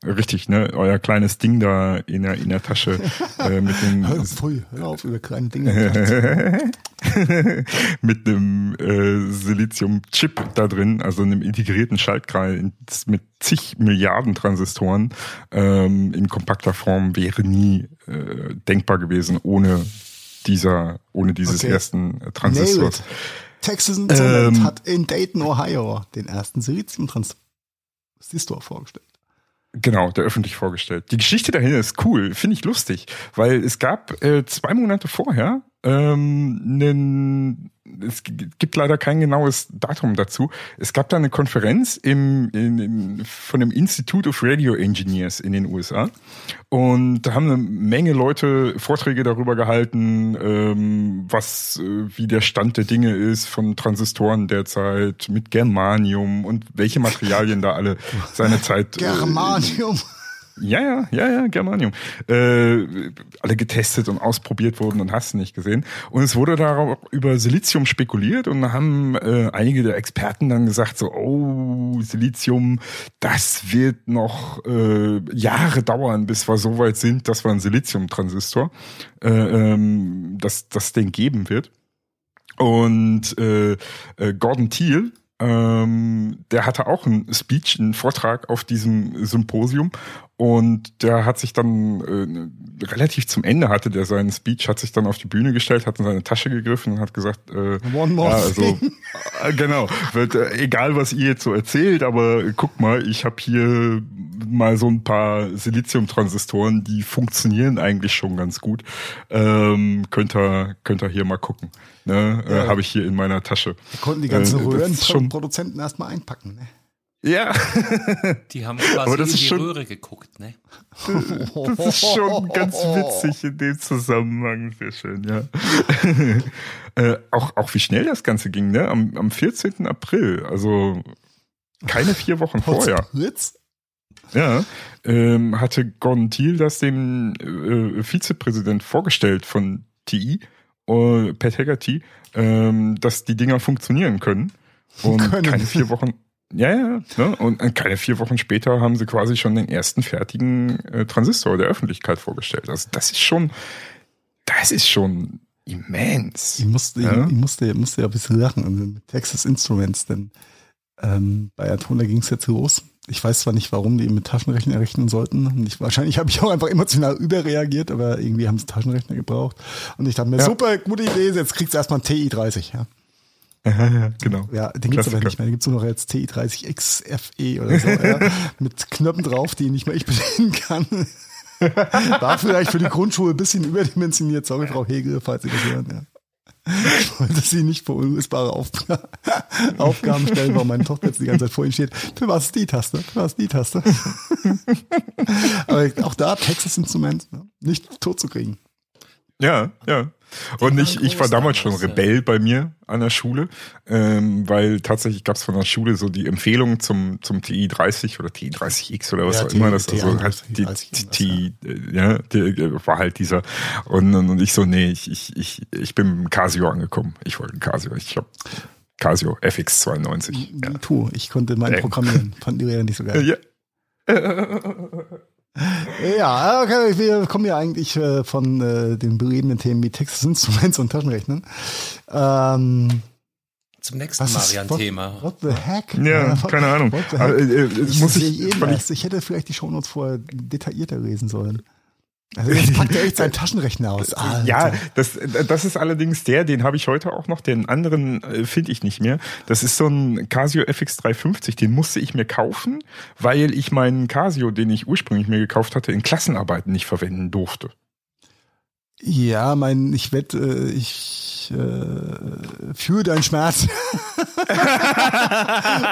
Richtig, ne? Euer kleines Ding da in der, in der Tasche äh, mit dem Hör, pfui, hör auf, über kleine Dinge. mit einem äh, Silizium-Chip da drin, also einem integrierten Schaltkreis mit zig Milliarden Transistoren ähm, in kompakter Form wäre nie äh, denkbar gewesen ohne dieser, ohne dieses Okay. ersten äh, Transistors. Texas Ähm. hat in Dayton, Ohio den ersten Silizium-Transistor vorgestellt. Genau, der öffentlich vorgestellt. Die Geschichte dahinter ist cool, finde ich lustig, weil es gab äh, zwei Monate vorher ähm, einen, es gibt leider kein genaues Datum dazu. Es gab da eine Konferenz im, in, in, von dem Institute of Radio Engineers in den USA und da haben eine Menge Leute Vorträge darüber gehalten, ähm, was äh, wie der Stand der Dinge ist von Transistoren derzeit mit Germanium und welche Materialien da alle seinerzeit äh, Germanium. Ja, ja, ja, ja, Germanium. Äh, alle getestet und ausprobiert wurden und hast nicht gesehen. Und es wurde darauf über Silizium spekuliert und haben äh, einige der Experten dann gesagt so, oh, Silizium, das wird noch äh, Jahre dauern, bis wir so weit sind, dass wir einen Siliziumtransistor, äh, ähm, dass das den geben wird. Und äh, äh, Gordon Thiel, ähm, der hatte auch einen Speech, einen Vortrag auf diesem Symposium und der hat sich dann äh, relativ zum Ende hatte der seinen Speech, hat sich dann auf die Bühne gestellt, hat in seine Tasche gegriffen und hat gesagt, äh, One more ja, also, äh, genau, wird, äh, egal was ihr jetzt so erzählt, aber guck mal, ich habe hier mal so ein paar Siliziumtransistoren, die funktionieren eigentlich schon ganz gut. Ähm, könnt ihr könnt ihr hier mal gucken. Ne? Äh, Ja. habe ich hier in meiner Tasche. Da konnten die ganzen Äh, Röhrenproduzenten erstmal einpacken. Ne? Ja, Die haben quasi Aber das in die schon- Röhre geguckt, ne? das ist schon ganz witzig in dem Zusammenhang. Sehr schön, ja. äh, auch, auch wie schnell das Ganze ging, ne? Am, am 14. April, also keine vier Wochen vorher. Fritz? Ja, ähm, hatte Gordon Thiel das dem äh, Vizepräsident vorgestellt von TI, äh, Pat Haggerty, ähm, dass die Dinger funktionieren können. Und Können. keine vier Wochen, ja, ja, ne? und äh, keine vier Wochen später haben sie quasi schon den ersten fertigen äh, Transistor der Öffentlichkeit vorgestellt. Also das ist schon, das ist schon immens. Ich musste, Ja. ich, ich musste, musste ja ein bisschen lachen mit Texas Instruments, denn ähm, bei Atona ging es jetzt los. Ich weiß zwar nicht, warum die mit Taschenrechner rechnen sollten. Und ich, wahrscheinlich habe ich auch einfach emotional überreagiert, aber irgendwie haben sie Taschenrechner gebraucht. Und ich dachte mir, Ja. super, gute Idee, jetzt kriegst du erstmal einen TI-30. Ja, genau. ja den gibt's aber Klassiker. nicht mehr. Den gibt's nur noch als TI-30 XFE oder so. ja, mit Knöpfen drauf, die nicht mehr ich bedienen kann. War vielleicht für die Grundschule ein bisschen überdimensioniert. Sorry, Frau Hegel, falls Sie das hören. Ja. Ich wollte Sie nicht vor unlösbare Aufg Aufgaben stellen, warum meine Tochter jetzt die ganze Zeit vor Ihnen steht. Für was ist die Taste? Für was ist die Taste? Aber auch da Texas Instrument ne? nicht tot zu kriegen. Ja, ja. Und ich, ich war damals schon. Rebell bei mir an der Schule, ähm, weil tatsächlich gab es von der Schule so die Empfehlung zum, zum TI30 oder TI30X oder was Ja, auch immer das TI also halt die, 30, die, ja, äh, war halt dieser und, und, ich so, nee, ich, ich, ich, ich bin mit Casio angekommen. Ich wollte ein Casio. Ich hab Casio FX92. Ja. Tu. Ich konnte mein Ey. Programmieren. Fanden die Lehrer nicht so geil. Ja. Ja, okay, wir kommen ja eigentlich äh, von äh, den belebenden Themen wie Texas Instruments und Taschenrechnern. Ähm, Zum nächsten Marian-Thema. What, what the heck? Ja, what- keine Ahnung. Aber, heck? äh, äh, ich, muss sehe ich, ich hätte vielleicht die Shownotes vorher detaillierter lesen sollen. Also jetzt packt er echt seinen Taschenrechner aus. Alter. Ja, das, das ist allerdings der, den habe ich heute auch noch, den anderen äh, finde ich nicht mehr. Das ist so ein Casio FX350, den musste ich mir kaufen, weil ich meinen Casio, den ich ursprünglich mir gekauft hatte, in Klassenarbeiten nicht verwenden durfte. Ja, mein, ich wette, äh, ich ich äh, fühle deinen Schmerz.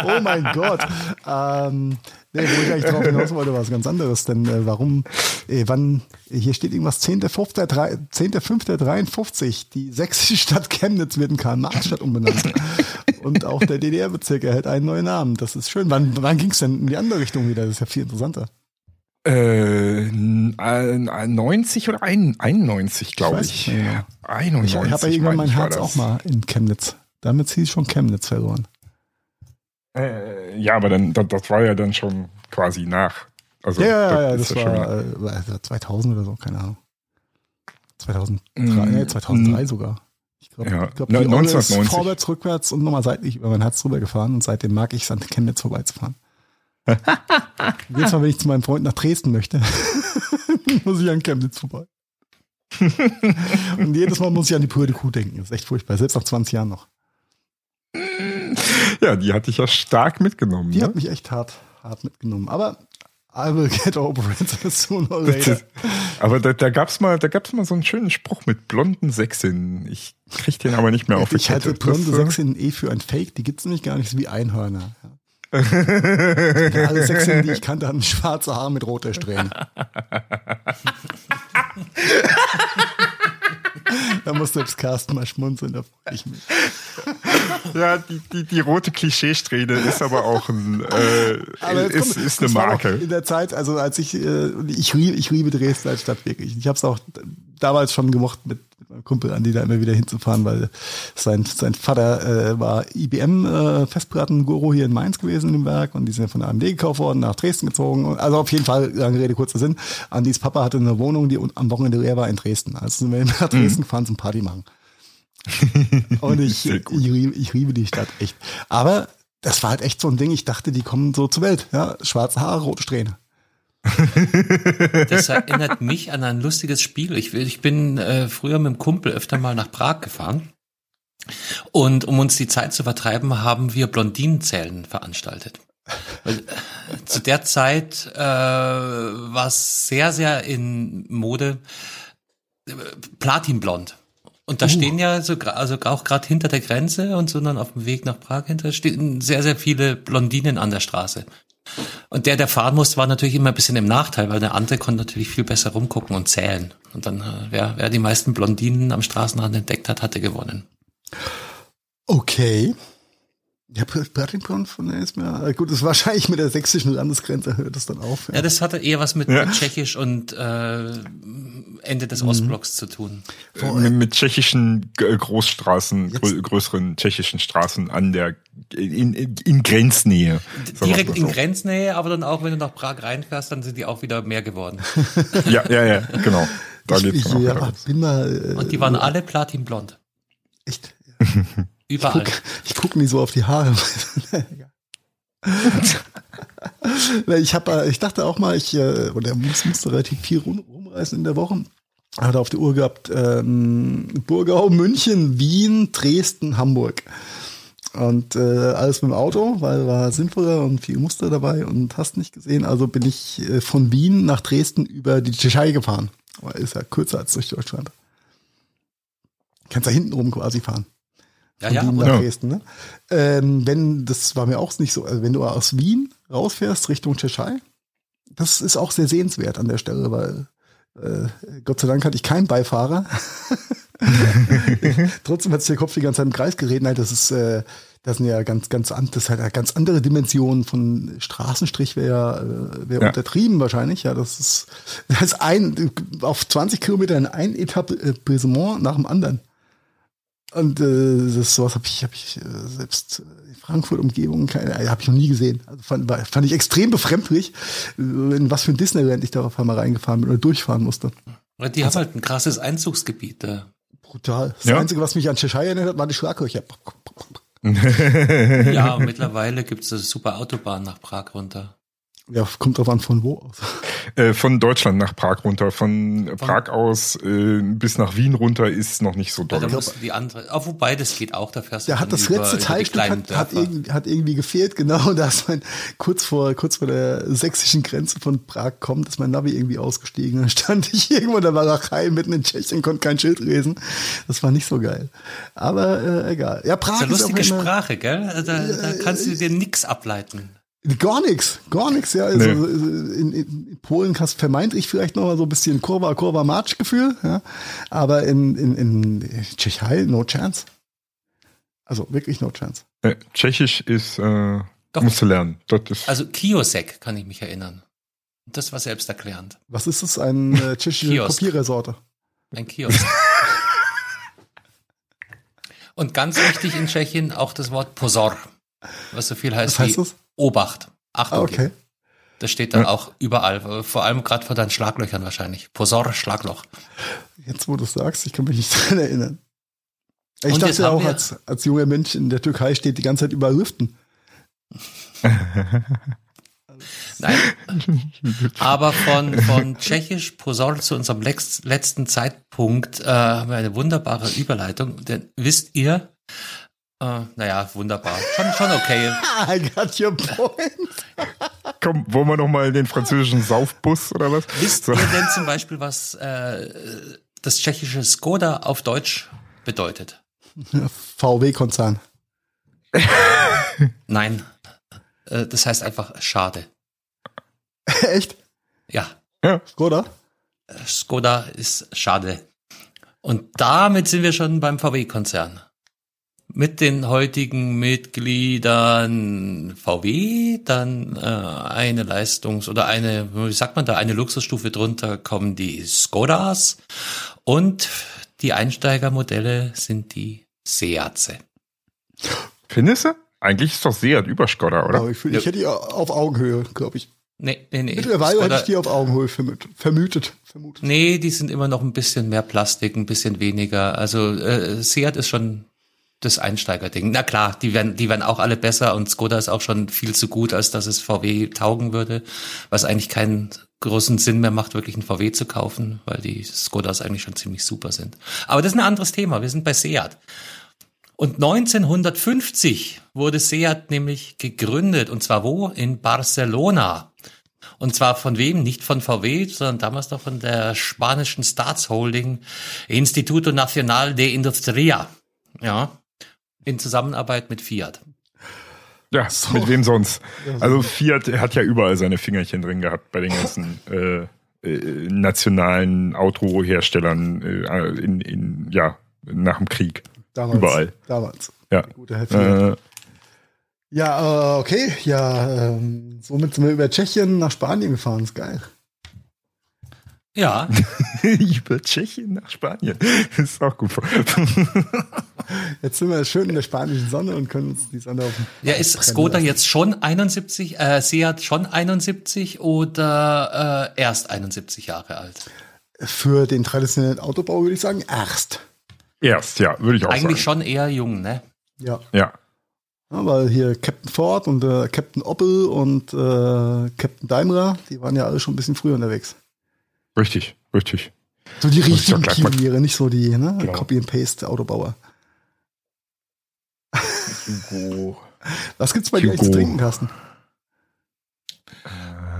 oh mein Gott. Ähm, nee, wo ich eigentlich drauf hinaus wollte, war was ganz anderes. Denn äh, warum, äh, wann, hier steht irgendwas 10.5.53, die sächsische Stadt Chemnitz wird in Karl-Marx-Stadt umbenannt. Und auch der DDR-Bezirk erhält einen neuen Namen. Das ist schön. Wann, wann ging es denn in die andere Richtung wieder? Das ist ja viel interessanter. Äh, 90 oder 91, glaube ich. ich. Ja. 91. Ich habe ja irgendwann mein Herz auch mal in Chemnitz. Damit ziehe ich schon Chemnitz verloren. Äh, ja, aber dann, das, das, war ja dann schon quasi nach. Also, ja, ja, ja, das, das war äh, 2000 oder so, keine Ahnung. 2003, mm, nee, 2003 mm, sogar. Ich glaube, ja, glaub, die 1990. ist vorwärts, rückwärts und nochmal seitlich über mein Herz drüber gefahren und seitdem mag ich es an Chemnitz vorbeizufahren. Jedes Mal, wenn ich zu meinem Freund nach Dresden möchte, muss ich an Chemnitz vorbei. und jedes Mal muss ich an die pure Kuh denken. Das ist echt furchtbar, selbst nach 20 Jahren noch. Ja, die hatte ich ja stark mitgenommen. Die ne? hat mich echt hart, hart mitgenommen. Aber I will get over it sooner or later. aber da, da gab's mal, da gab's mal so einen schönen Spruch mit blonden Sechsinnen. Ich krieg den aber nicht mehr auf. Ich halte blonde Sechsinnen eh für ein Fake. Die gibt's nämlich gar nicht so wie Einhörner. Ja. Alle Sechsinnen, die ich kannte, hatten schwarze Haare mit roter Strähne. da muss selbst Carsten mal schmunzeln, da freue ich mich. Ja, die, die, die rote Klischeesträhne ist aber auch ein, äh, aber ist, kommt, ist eine Marke. In der Zeit, also als ich, äh, ich, ich liebe Dresden als Stadt wirklich. Ich habe es auch damals schon gemocht, mit meinem Kumpel Andi da immer wieder hinzufahren, weil sein, sein Vater äh, war IBM äh, hier in Mainz gewesen in dem Werk und die sind von der AMD gekauft worden, nach Dresden gezogen. Also auf jeden Fall, lange Rede, kurzer Sinn. Andis Papa hatte eine Wohnung, die am Wochenende leer war in Dresden. Also sind wir nach Dresden mhm. gefahren zum Party machen. und ich, ich, ich liebe die Stadt echt. Aber das war halt echt so ein Ding. Ich dachte, die kommen so zur Welt. Ja, schwarze Haare, rote Strähne. Das erinnert mich an ein lustiges Spiel. Ich, ich bin äh, früher mit dem Kumpel öfter mal nach Prag gefahren. Und um uns die Zeit zu vertreiben, haben wir Blondinenzählen veranstaltet. Äh, zu der Zeit äh, war es sehr, sehr in Mode äh, Platinblond. Und da uh. stehen ja so, also auch gerade hinter der Grenze und so dann auf dem Weg nach Prag hinter stehen sehr, sehr viele Blondinen an der Straße. Und der, der fahren musste, war natürlich immer ein bisschen im Nachteil, weil der andere konnte natürlich viel besser rumgucken und zählen. Und dann, äh, wer, wer die meisten Blondinen am Straßenrand entdeckt hat, hatte gewonnen. Okay. Ja, Platinblond von der ist mir, äh, gut, das ist wahrscheinlich mit der sächsischen Landesgrenze hört es dann auf. Ja, ja das hatte eher was mit, ja. Tschechisch und äh, Ende des mhm. Ostblocks zu tun. Äh, mit, mit tschechischen Großstraßen, grö größeren tschechischen Straßen an der in, in Grenznähe. Direkt in Grenznähe, aber dann auch, wenn du nach Prag reinfährst, dann sind die auch wieder mehr geworden. ja, ja, ja, genau. Da ich, geht's ich, ja, bin mal, äh, Und die waren alle platinblond. Echt? Überall. Ich gucke guck nie so auf die Haare. ich habe, ich dachte auch mal, ich äh, oder muss, musste relativ viel rum, rumreisen in der Woche. Hatte auf der Uhr gehabt ähm, Burgau, München, Wien, Dresden, Hamburg. Und äh, alles mit dem Auto, weil war sinnvoller und viel Muster dabei und hast nicht gesehen. Also bin ich äh, von Wien nach Dresden über die Tschechei gefahren. Aber ist ja kürzer als durch Deutschland. Kannst da hinten rum quasi fahren. Ja, ja, Wien nach Dresden. Ne? Ähm, wenn, das war mir auch nicht so, also wenn du aus Wien rausfährst Richtung Tschechei, das ist auch sehr sehenswert an der Stelle, weil äh, Gott sei Dank hatte ich keinen Beifahrer. Trotzdem hat sich der Kopf die ganze Zeit im Kreis geredet. Nein, das ist, äh, das sind ja ganz, ganz, das halt eine ganz andere Dimension von Straßenstrich wäre äh, wär ja. untertrieben wahrscheinlich. Ja, das ist, das ist ein, auf 20 Kilometern ein Etablissement nach dem anderen. Und äh, das sowas habe ich, hab ich äh, selbst in Frankfurt Umgebung äh, habe ich noch nie gesehen. Also fand, war, fand ich extrem befremdlich, äh, in was für ein Disneyland ich da auf einmal reingefahren bin oder durchfahren musste. Die also, haben halt ein krasses Einzugsgebiet da. Brutal. Das ja. Einzige, was mich an Tschechei erinnert hat, war die Schlaglöcher. ja, mittlerweile gibt es eine super Autobahn nach Prag runter. Ja, kommt drauf an von wo aus. Äh, von Deutschland nach Prag runter. Von, Prag aus äh, bis nach Wien runter ist noch nicht so Ja, doll. muss die andere, oh, wobei das geht auch, da fährst du Der hat das über- letzte Teilstück hat, hat, irgendwie, hat irgendwie gefehlt, genau. Da ist mein, kurz vor, kurz vor der sächsischen Grenze von Prag kommt, ist mein Navi irgendwie ausgestiegen. Dann stand ich irgendwo in der Walachei mitten in Tschechien, konnte kein Schild lesen. Das war nicht so geil. Aber äh, egal. Ja, Prag Das ist eine ist lustige auch immer, Sprache, gell? Da, da kannst du dir nix ableiten. Gar nichts, gar nichts, ja. Also in, in Polen hast vermeintlich vielleicht noch mal so ein bisschen Kurva, Kurva March Gefühl, ja. Aber in, in, in Tschechei, no chance. Also wirklich no chance. Äh, Tschechisch ist, äh, Doch. musst du lernen. Das ist, Also Kiosek kann ich mich erinnern. Das war selbsterklärend. Was ist es? Ein äh, tschechische Kiosk. Kopierersorte. Ein Kiosk. Und ganz wichtig in Tschechien auch das Wort Pozor, was so viel heißt, Was heißt wie das? Obacht. Achtung. Ah, okay. Das steht dann Ja. auch überall, vor allem gerade vor deinen Schlaglöchern wahrscheinlich. Pozor, Schlagloch. Jetzt, wo du es sagst, ich kann mich nicht dran erinnern. Ich Und dachte auch, als, als junger Mensch in der Türkei steht die ganze Zeit überall Lüften. Nein. Aber von, von Tschechisch Pozor zu unserem letzten Zeitpunkt äh, haben wir eine wunderbare Überleitung. Denn wisst ihr, äh, naja, wunderbar. Schon, schon okay. I got your point. komm, wollen wir noch mal den französischen Saufbus oder was? Wisst So. ihr denn zum Beispiel, was äh, das tschechische Skoda auf Deutsch bedeutet? VW-Konzern. Nein. Äh, das heißt einfach schade. Echt? Ja, Oder? Skoda ist schade. Und damit sind wir schon beim VW-Konzern. Mit den heutigen Mitgliedern VW, dann äh, eine Leistungs- oder eine, wie sagt man da, eine Luxusstufe drunter kommen die Skodas und die Einsteigermodelle sind die Seatse. Findest du? Eigentlich ist doch Seat über Skoda, oder? Ich, fühl, ich hätte die auf Augenhöhe, glaube ich. Nee, nee, nee. Mittlerweile hätte ich die auf Augenhöhe vermutet. Vermutet. vermutet. Nee, die sind immer noch ein bisschen mehr Plastik, ein bisschen weniger. Also äh, Seat ist schon das Einsteigerding. Na klar, die werden, die werden auch alle besser und Skoda ist auch schon viel zu gut, als dass es VW taugen würde, was eigentlich keinen großen Sinn mehr macht, wirklich einen VW zu kaufen, weil die Skodas eigentlich schon ziemlich super sind. Aber das ist ein anderes Thema. Wir sind bei Seat. Und 1950 wurde Seat nämlich gegründet. Und zwar wo? In Barcelona. Und zwar von wem? Nicht von VW, sondern damals noch von der spanischen Staatsholding Instituto Nacional de Industria. Ja. In Zusammenarbeit mit Fiat. Ja, mit wem sonst? Also Fiat hat ja überall seine Fingerchen drin gehabt bei den ganzen äh, äh, nationalen Autoherstellern äh, in, in, ja, nach dem Krieg. Damals. Überall. Damals. Ja. Gute. Äh, Ja, äh, okay. Ja, ähm, somit sind wir über Tschechien nach Spanien gefahren. Ist geil. Ja, über Tschechien nach Spanien. Das ist auch gut. Jetzt sind wir schön in der spanischen Sonne und können uns die Sonne auf den ja ist Skoda lassen. jetzt schon 71, äh, Seat schon 71 oder äh, erst 71 Jahre alt? Für den traditionellen Autobau würde ich sagen, erst. Erst, ja, würde ich auch Eigentlich sagen. schon eher jung, ne? Ja. Ja. Ja, weil hier Captain Ford und äh, Captain Opel und äh, Captain Daimler, die waren ja alle schon ein bisschen früher unterwegs. Richtig, richtig. So die richtigen Pioniere, nicht so die ne? Genau. Copy and Paste Autobauer. Hugo. Was gibt's bei dir Hugo. eigentlich zu trinken, Carsten?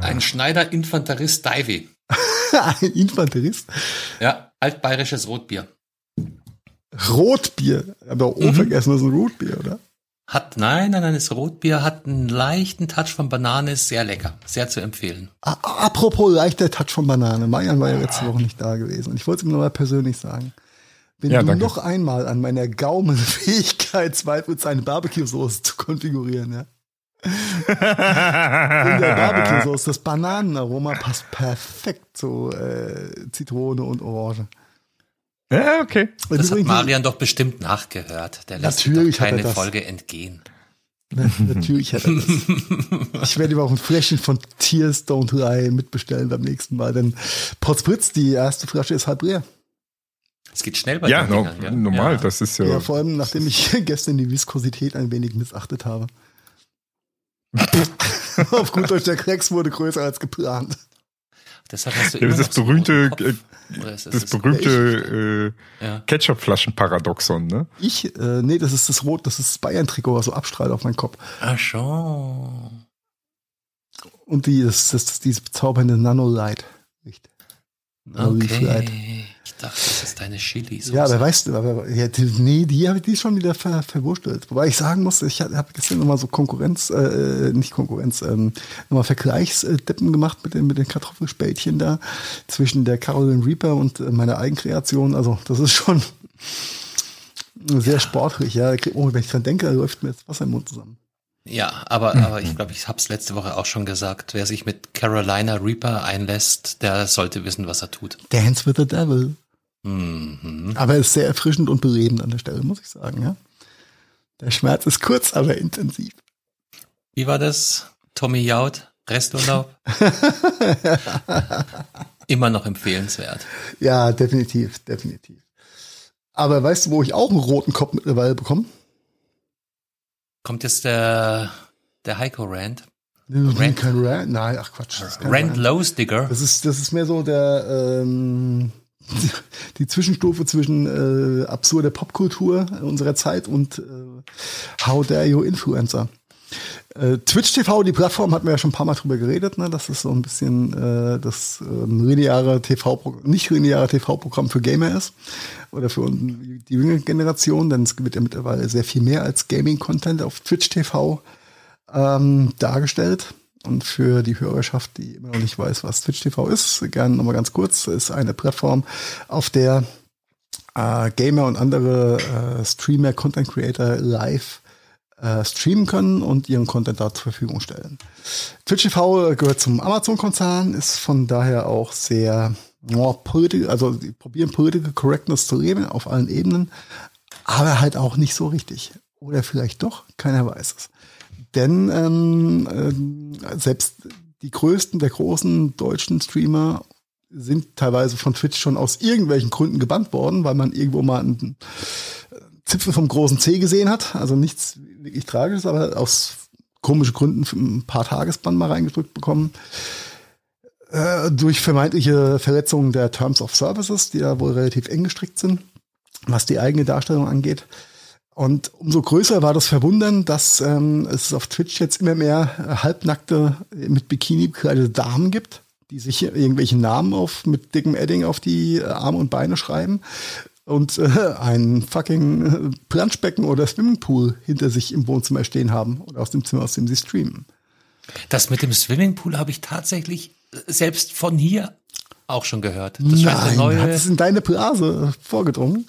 Ein Schneider Infanterist Divey. Ein Infanterist. Ja, altbayerisches Rotbier. Rotbier. Aber auch Mhm. vergessen, das ist ein Rotbier, oder? Hat, nein, nein, nein, das Rotbier hat einen leichten Touch von Banane, ist sehr lecker, sehr zu empfehlen. A- Apropos leichter Touch von Banane. Marian war ja letzte Woche nicht da gewesen. Und ich wollte es ihm nochmal persönlich sagen. Wenn Ja, du danke. noch einmal an meiner Gaumenfähigkeit zweifelst, eine Barbecue-Soße zu konfigurieren, ja. In der Barbecue-Soße, das Bananenaroma passt perfekt zu äh, Zitrone und Orange. Ja, okay. Und Das hat Marian doch bestimmt nachgehört. Der lässt Natürlich doch hat er keine das. Folge entgehen. Na, natürlich hat er das. Ich werde ihm auch ein Fläschchen von Tears Don't Lie mitbestellen beim nächsten Mal, denn Potzblitz, die erste Flasche ist halb leer. Es geht schnell bei Ja, den no, Dingern, gell? normal, Ja. das ist Ja, ja. vor allem nachdem ich gestern die Viskosität ein wenig missachtet habe. Auf gut Deutsch, der Klecks wurde größer als geplant. Deshalb hast du Ja, immer das so berühmte, Das es- berühmte äh, Ja. Ketchupflaschen-Paradoxon, ne? Ich, äh, nee, das ist das Rot, das ist das Bayern-Trikot, was so abstrahlt auf meinen Kopf. Ach schon. Und die, das, das, das dieses bezaubernde Nanolight. Richtig. Nanolight. Okay. Dachte, das ist deine Chili. Ja, aber weißt du, aber, ja, die, nee, die habe ich die schon wieder ver, verwurstelt. Wobei ich sagen muss, ich habe gestern nochmal so Konkurrenz, äh, nicht Konkurrenz, ähm, nochmal Vergleichsdeppen gemacht mit den, mit den Kartoffelspältchen da zwischen der Carolyn Reaper und äh, meiner Eigenkreation. Also, das ist schon sehr sportlich, ja. Oh, wenn ich dran denke, läuft mir jetzt Wasser im Mund zusammen. Ja, aber, aber ich glaube, ich habe es letzte Woche auch schon gesagt. Wer sich mit Carolina Reaper einlässt, der sollte wissen, was er tut. Dance with the Devil. Mhm. Aber ist sehr erfrischend und belebend an der Stelle, muss ich sagen, ja. Der Schmerz ist kurz, aber intensiv. Wie war das? Tommy Jaud, Resturlaub? Immer noch empfehlenswert. Ja, definitiv, definitiv. Aber weißt du, wo ich auch einen roten Kopf mittlerweile bekomme? Kommt jetzt der, der Heiko Rand? Nee, Rand? Kein Rand? Nein, ach Quatsch. Rand Rand. Lowsdigger? Das ist, das ist mehr so der, ähm, die Zwischenstufe zwischen äh, absurder Popkultur unserer Zeit und äh, How Dare You Influencer. Äh, Twitch TV, die Plattform, hatten wir ja schon ein paar Mal drüber geredet, ne? Das ist so ein bisschen äh, das ähm, lineare TV, nicht lineare TV-Programm für Gamer ist oder für die jüngere Generation, denn es wird ja mittlerweile sehr viel mehr als Gaming-Content auf Twitch TV ähm, dargestellt. Und für die Hörerschaft, die immer noch nicht weiß, was Twitch TV ist, gerne nochmal ganz kurz, ist eine Plattform, auf der äh, Gamer und andere äh, Streamer, Content Creator live äh, streamen können und ihren Content da zur Verfügung stellen. Twitch TV gehört zum Amazon-Konzern, ist von daher auch sehr, oh, politi- also die probieren Political Correctness zu leben auf allen Ebenen, aber halt auch nicht so richtig. Oder vielleicht doch, keiner weiß es. Denn ähm, ähm, selbst die größten der großen deutschen Streamer sind teilweise von Twitch schon aus irgendwelchen Gründen gebannt worden, weil man irgendwo mal einen Zipfel vom großen C gesehen hat. Also nichts wirklich Tragisches, aber aus komischen Gründen ein paar Tagesbann mal reingedrückt bekommen. Äh, durch vermeintliche Verletzungen der Terms of Services, die ja wohl relativ eng gestrickt sind, was die eigene Darstellung angeht. Und umso größer war das Verwundern, dass ähm, es auf Twitch jetzt immer mehr äh, halbnackte, mit Bikini bekleidete Damen gibt, die sich irgendwelche Namen auf mit dickem Edding auf die äh, Arme und Beine schreiben und äh, ein fucking äh, Planschbecken oder Swimmingpool hinter sich im Wohnzimmer stehen haben oder aus dem Zimmer, aus dem sie streamen. Das mit dem Swimmingpool habe ich tatsächlich selbst von hier auch schon gehört. Das Nein, hat neue, es in deine Blase vorgedrungen?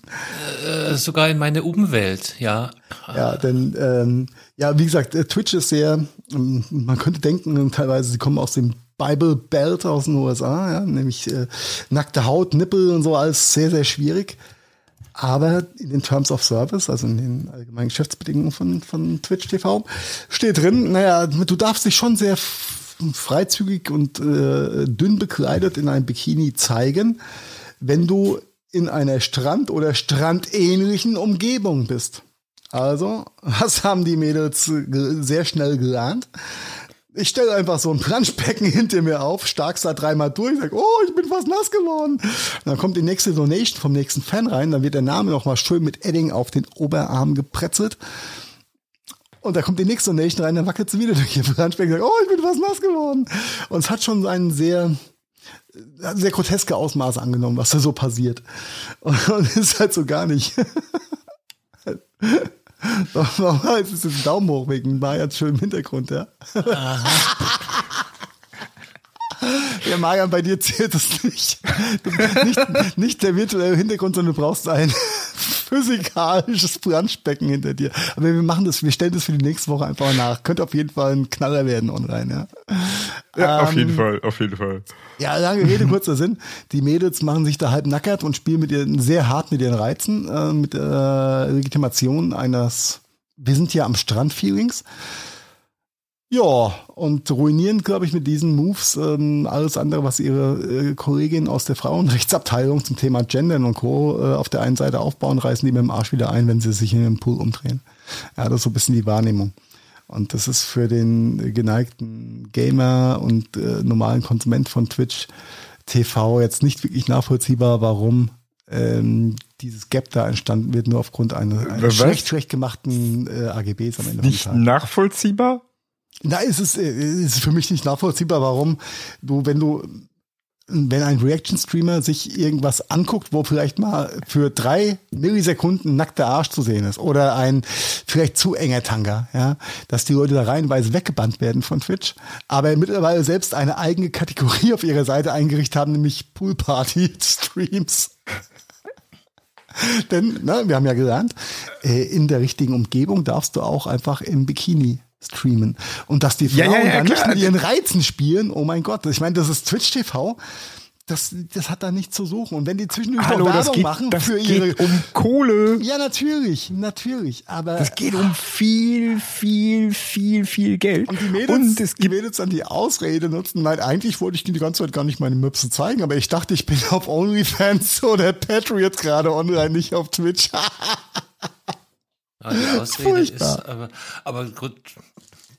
äh, sogar in meine Umwelt, ja. Ja, denn ähm, ja, wie gesagt, äh, Twitch ist sehr, ähm, man könnte denken, teilweise sie kommen aus dem Bible Belt aus den USA, ja, nämlich äh, nackte Haut, Nippel und so, alles sehr, sehr schwierig. Aber in den Terms of Service, also in den allgemeinen Geschäftsbedingungen von, von Twitch TV, steht drin, naja, du darfst dich schon sehr freizügig und äh, dünn bekleidet in einem Bikini zeigen, wenn du in einer Strand- oder strandähnlichen Umgebung bist. Also, was haben die Mädels ge- sehr schnell gelernt? Ich stelle einfach so ein Planschbecken hinter mir auf, stark's da dreimal durch, sag, oh, ich bin fast nass geworden. Und dann kommt die nächste Donation vom nächsten Fan rein, dann wird der Name nochmal schön mit Edding auf den Oberarm gepretzelt. Und da kommt die nächste Donation rein, dann wackelt sie wieder durch ihr Planschbecken, sagt, oh, ich bin fast nass geworden. Und es hat schon einen sehr, sehr groteske Ausmaße angenommen, was da so passiert. Und, und ist halt so gar nicht. Jetzt ist es ein Daumen hoch wegen Marian schön im Hintergrund, ja. Ja, Marian, bei dir zählt das nicht. Nicht. Nicht der virtuelle Hintergrund, sondern du brauchst ein physikalisches Planschbecken hinter dir. Aber wir machen das, wir stellen das für die nächste Woche einfach nach. Könnte auf jeden Fall ein Knaller werden online, ja. Ja, auf Ähm, jeden Fall, auf jeden Fall. Ja, lange Rede, kurzer Sinn. Die Mädels machen sich da halb nackert und spielen mit ihren, sehr hart mit ihren Reizen, äh, mit der Legitimation eines, wir sind hier am Strand-Feelings. Ja, und ruinieren, glaube ich, mit diesen Moves ähm, alles andere, was ihre äh, Kollegin aus der Frauenrechtsabteilung zum Thema Gendern und Co. Äh, auf der einen Seite aufbauen, reißen die mit dem Arsch wieder ein, wenn sie sich in den Pool umdrehen. Ja, das ist so ein bisschen die Wahrnehmung. Und das ist für den geneigten Gamer und äh, normalen Konsument von Twitch TV jetzt nicht wirklich nachvollziehbar, warum ähm, dieses Gap da entstanden wird, nur aufgrund einer Was? schlecht, schlecht gemachten äh, AGBs am Ende Nicht nachvollziehbar? Na, es ist, äh, es ist für mich nicht nachvollziehbar, warum du, wenn du, wenn ein Reaction-Streamer sich irgendwas anguckt, wo vielleicht mal für drei Millisekunden nackter Arsch zu sehen ist oder ein vielleicht zu enger Tanga, ja, dass die Leute da reihenweise weggebannt werden von Twitch, aber mittlerweile selbst eine eigene Kategorie auf ihrer Seite eingerichtet haben, nämlich Poolparty-Streams. Denn, ne, wir haben ja gelernt, äh, in der richtigen Umgebung darfst du auch einfach im Bikini streamen. Und dass die Ja, Frauen ja, ja, da nicht mit ihren Reizen spielen, oh mein Gott, ich meine, das ist Twitch TV. Das, das hat da nichts zu suchen. Und wenn die zwischendurch Hallo, noch das Werbung geht, machen das für ihre. geht um Kohle. ja, natürlich, natürlich. Aber Das geht um viel, viel, viel, viel Geld. und die Mädels, Und es die Mädels dann die Ausrede nutzen, nein, eigentlich wollte ich die ganze Zeit gar nicht meine Möpse zeigen, aber ich dachte, ich bin auf OnlyFans oder Patriot gerade online, nicht auf Twitch. Ja, die Ausrede Furchtbar. ist, aber, aber gut,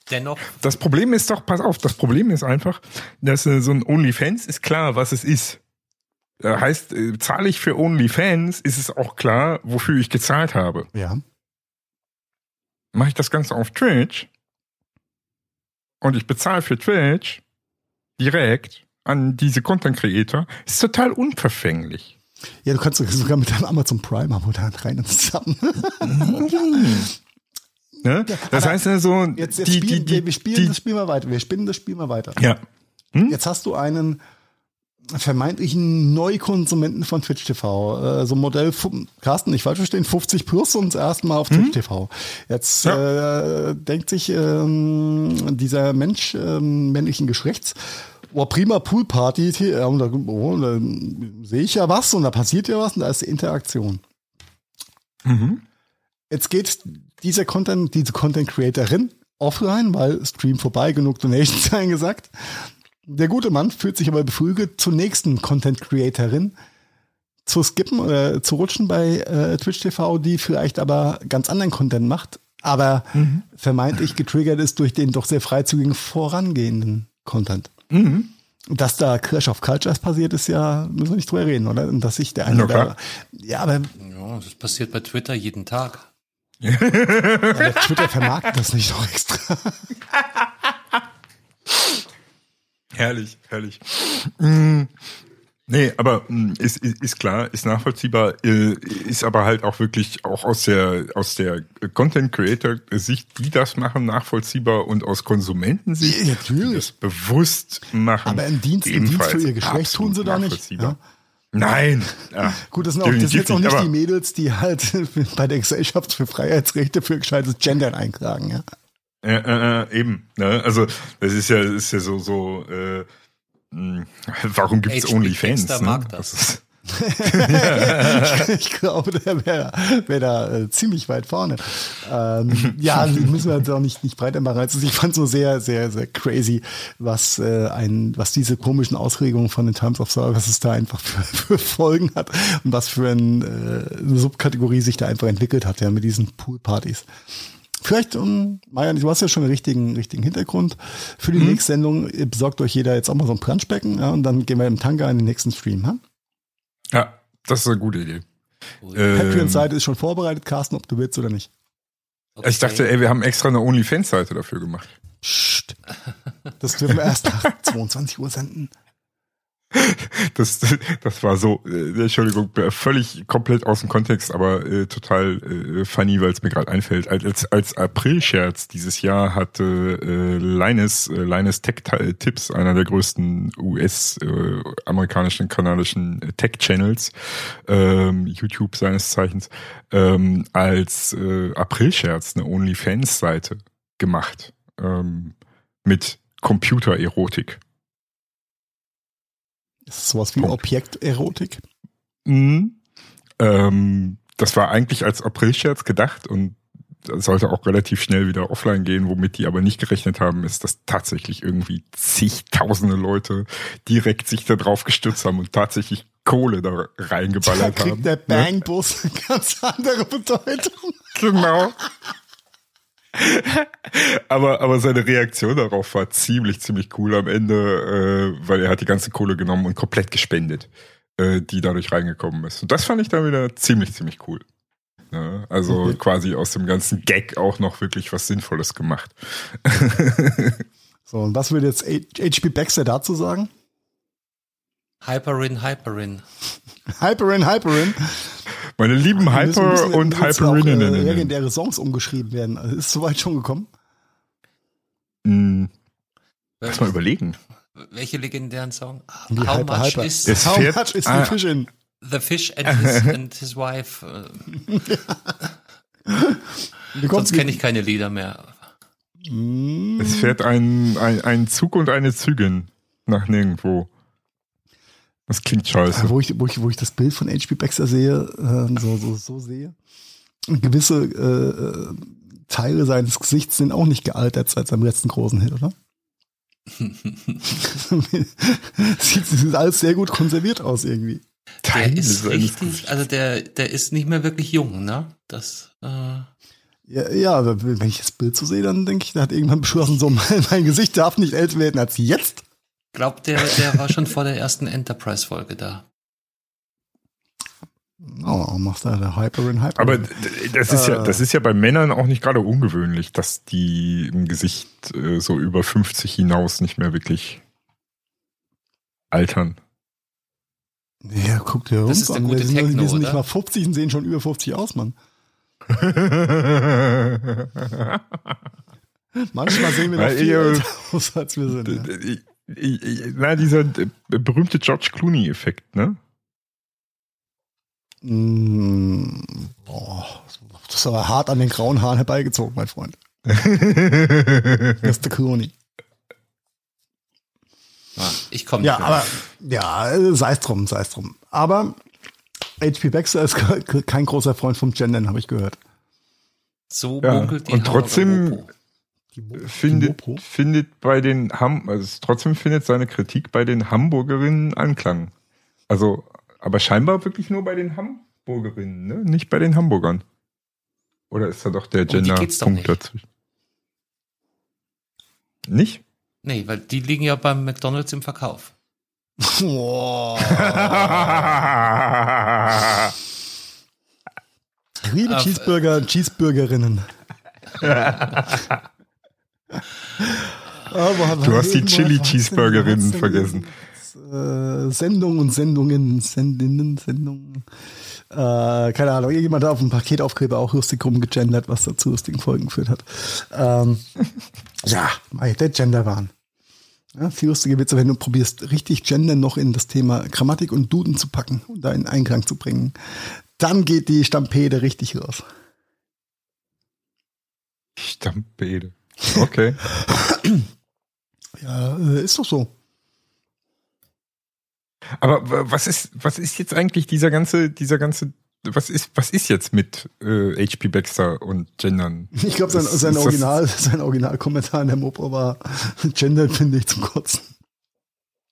dennoch, Das Problem ist doch, pass auf, das Problem ist einfach, dass äh, so ein OnlyFans ist klar, was es ist. Äh, heißt, äh, zahle ich für OnlyFans, ist es auch klar, wofür ich gezahlt habe. ja. Mache ich das Ganze auf Twitch und ich bezahle für Twitch direkt an diese Content Creator, ist total unverfänglich. Ja, du kannst sogar mit deinem Amazon Prime Abo da rein und zusammen. Ne? Das aber heißt also, Jetzt, jetzt die, spielen, die, die, wir spielen die, das Spiel mal weiter. Wir spinnen das Spiel mal weiter. ja. Jetzt hast du einen vermeintlichen Neukonsumenten von Twitch TV. Äh, so ein Modell, Carsten, nicht falsch verstehen, 50 plus und das erste Mal auf Twitch TV. Jetzt äh, denkt sich ähm, dieser Mensch ähm, männlichen Geschlechts, oh, prima Poolparty, äh, und da, oh, da sehe ich ja was und da passiert ja was und da ist die Interaktion. Mhm. Jetzt geht dieser Content, diese Content Creatorin offline, weil Stream vorbei, genug Donations eingesagt. Der gute Mann fühlt sich aber beflügelt, zur nächsten Content Creatorin zu skippen oder zu rutschen bei äh, Twitch TV, die vielleicht aber ganz anderen Content macht, aber vermeintlich getriggert ist durch den doch sehr freizügigen vorangehenden Content. Mhm. Dass da Clash of Cultures passiert ist, ja, müssen wir nicht drüber reden, oder? Und dass sich der eine da, ja, aber ja, das passiert bei Twitter jeden Tag. Aber Twitter vermarktet das nicht noch extra. Herrlich, herrlich. Mm, Nee, aber mm, ist, ist, ist klar, ist nachvollziehbar, äh, ist aber halt auch wirklich auch aus der aus der Content Creator Sicht, die das machen, nachvollziehbar und aus Konsumentensicht, Ja, natürlich. die das bewusst machen. Aber im Dienst, im Dienst für ihr Geschlecht tun sie da nicht. Ja? Nein. Ja, Gut, das sind, auch, das sind jetzt auch nicht die Mädels, die halt bei der Gesellschaft für Freiheitsrechte für gescheites Gendern einklagen. Ja? Äh, äh, äh, eben. Ne? Also das ist ja, das ist ja so so. Äh, mh, warum gibt's HP OnlyFans? Ne? mag das. ist- ich glaube, der wäre wär da äh, ziemlich weit vorne. Ähm, ja, müssen wir jetzt auch nicht, nicht breiter machen. Also ich fand so sehr, sehr, sehr crazy, was äh, ein, was diese komischen Ausregungen von den Times of Services da einfach für, für Folgen hat und was für ein, äh, eine Subkategorie sich da einfach entwickelt hat, ja, mit diesen Poolpartys. Vielleicht, um, Marian, du hast ja schon einen richtigen, richtigen Hintergrund für die nächste Sendung. Ihr Besorgt euch jeder jetzt auch mal so ein Planschbecken, ja, und dann gehen wir im Tanga in den nächsten Stream, ha? Ja, das ist eine gute Idee. Ähm, Patreon-Seite ist schon vorbereitet, Carsten, ob du willst oder nicht. Ich dachte, ey, wir haben extra eine OnlyFans-Seite dafür gemacht. Psst. Das dürfen wir erst nach 22 Uhr senden. Das, das war so, äh, Entschuldigung, völlig komplett aus dem Kontext, aber äh, total äh, funny, weil es mir gerade einfällt. Als, als, April-Scherz dieses Jahr hatte äh, Linus, äh, Linus Tech Tips, einer der größten US-amerikanischen, kanadischen äh, Tech-Channels, ähm, YouTube seines Zeichens, ähm, als äh, April-Scherz eine OnlyFans-Seite gemacht ähm, mit Computererotik. Das ist sowas wie Punkt. Objekterotik. Mhm. Ähm, das war eigentlich als Aprilscherz gedacht und das sollte auch relativ schnell wieder offline gehen, womit die aber nicht gerechnet haben, ist, dass tatsächlich irgendwie zigtausende Leute direkt sich da drauf gestürzt haben und tatsächlich Kohle da Da reingeballert kriegt haben. der Ne? Bang-Bus eine ganz andere Bedeutung. Genau. Aber, aber seine Reaktion darauf war ziemlich, ziemlich cool am Ende, äh, weil er hat die ganze Kohle genommen und komplett gespendet, äh, die dadurch reingekommen ist. Und das fand ich dann wieder ziemlich, ziemlich cool. Ja, also okay. quasi aus dem ganzen Gag auch noch wirklich was Sinnvolles gemacht. so, und was würde jetzt H.P. Baxter dazu sagen? Hyperin, Hyperin. Hyperin, Hyperin. Meine lieben Hyper- müssen, und Hyperinnen. Äh, legendäre Songs umgeschrieben werden. Also ist soweit schon gekommen? Hm. Lass mal überlegen. Welche legendären Songs? Die how Hyper, much Hyper. is, how much is ah. the fish in? The fish and his, and his wife. Sonst kenne ich keine Lieder mehr. Es fährt ein, ein, ein Zug und eine Zügin nach nirgendwo. Das klingt scheiße. Wo ich, wo ich, wo ich das Bild von H.P. Baxter sehe, äh, so, so, so sehe, gewisse äh, Teile seines Gesichts sind auch nicht gealtert seit seinem letzten großen Hit, oder? sieht, sieht alles sehr gut konserviert aus irgendwie. Der ist richtig, also der, der ist nicht mehr wirklich jung, ne? Das, äh ja, ja, wenn ich das Bild so sehe, dann denke ich, der hat irgendwann beschlossen, so mein, mein Gesicht darf nicht älter werden als jetzt glaube, der, der war schon vor der ersten Enterprise-Folge da. Oh, macht er der Hyperin Hyper. Aber das ist äh, ja, das ist ja bei Männern auch nicht gerade ungewöhnlich, dass die im Gesicht äh, so über 50 hinaus nicht mehr wirklich altern. Ja, guck dir das uns an. Wir sind, Techno, wir sind nicht mal 50 und sehen schon über 50 aus, Mann. Manchmal sehen wir noch viel älter aus, als wir sind. Ja. Na, dieser berühmte George Clooney-Effekt, ne? Mm, boah, das ist aber hart an den grauen Haaren herbeigezogen, mein Freund. Mr. Clooney. Ah, ich komme Ja, aber, ja, sei es drum, sei es drum. Aber H.P. Baxter ist kein großer Freund vom Gendern, habe ich gehört. So munkelt ja, Und trotzdem, findet, findet bei den Ham, also trotzdem findet seine Kritik bei den Hamburgerinnen Anklang. Also, aber scheinbar wirklich nur bei den Hamburgerinnen, ne? Nicht bei den Hamburgern. Oder ist da doch der Gender-Punkt dazwischen? Nicht? Nee, weil die liegen ja beim McDonalds im Verkauf. Oh. Liebe Cheeseburger und Cheeseburgerinnen. du hast die Chili-Cheeseburgerinnen vergessen. Äh, Sendungen und Sendungen, Sendinnen, Sendungen. Äh, keine Ahnung, irgendjemand hat auf dem Paketaufkleber auch lustig rumgegendert, was dazu lustigen Folgen geführt hat. Ähm, ja, der Genderwahn. Ja, viel lustige Witze, wenn du probierst, richtig Gender noch in das Thema Grammatik und Duden zu packen und da in Einklang zu bringen. Dann geht die Stampede richtig los. Stampede. Okay. ja, äh, ist doch so. Aber was ist, was ist jetzt eigentlich dieser ganze, dieser ganze, was ist, was ist jetzt mit äh, HP Baxter und Gendern? Ich glaube, sein, sein Original, sein Originalkommentar in der Mopo war, Gendern finde ich zum Kotzen.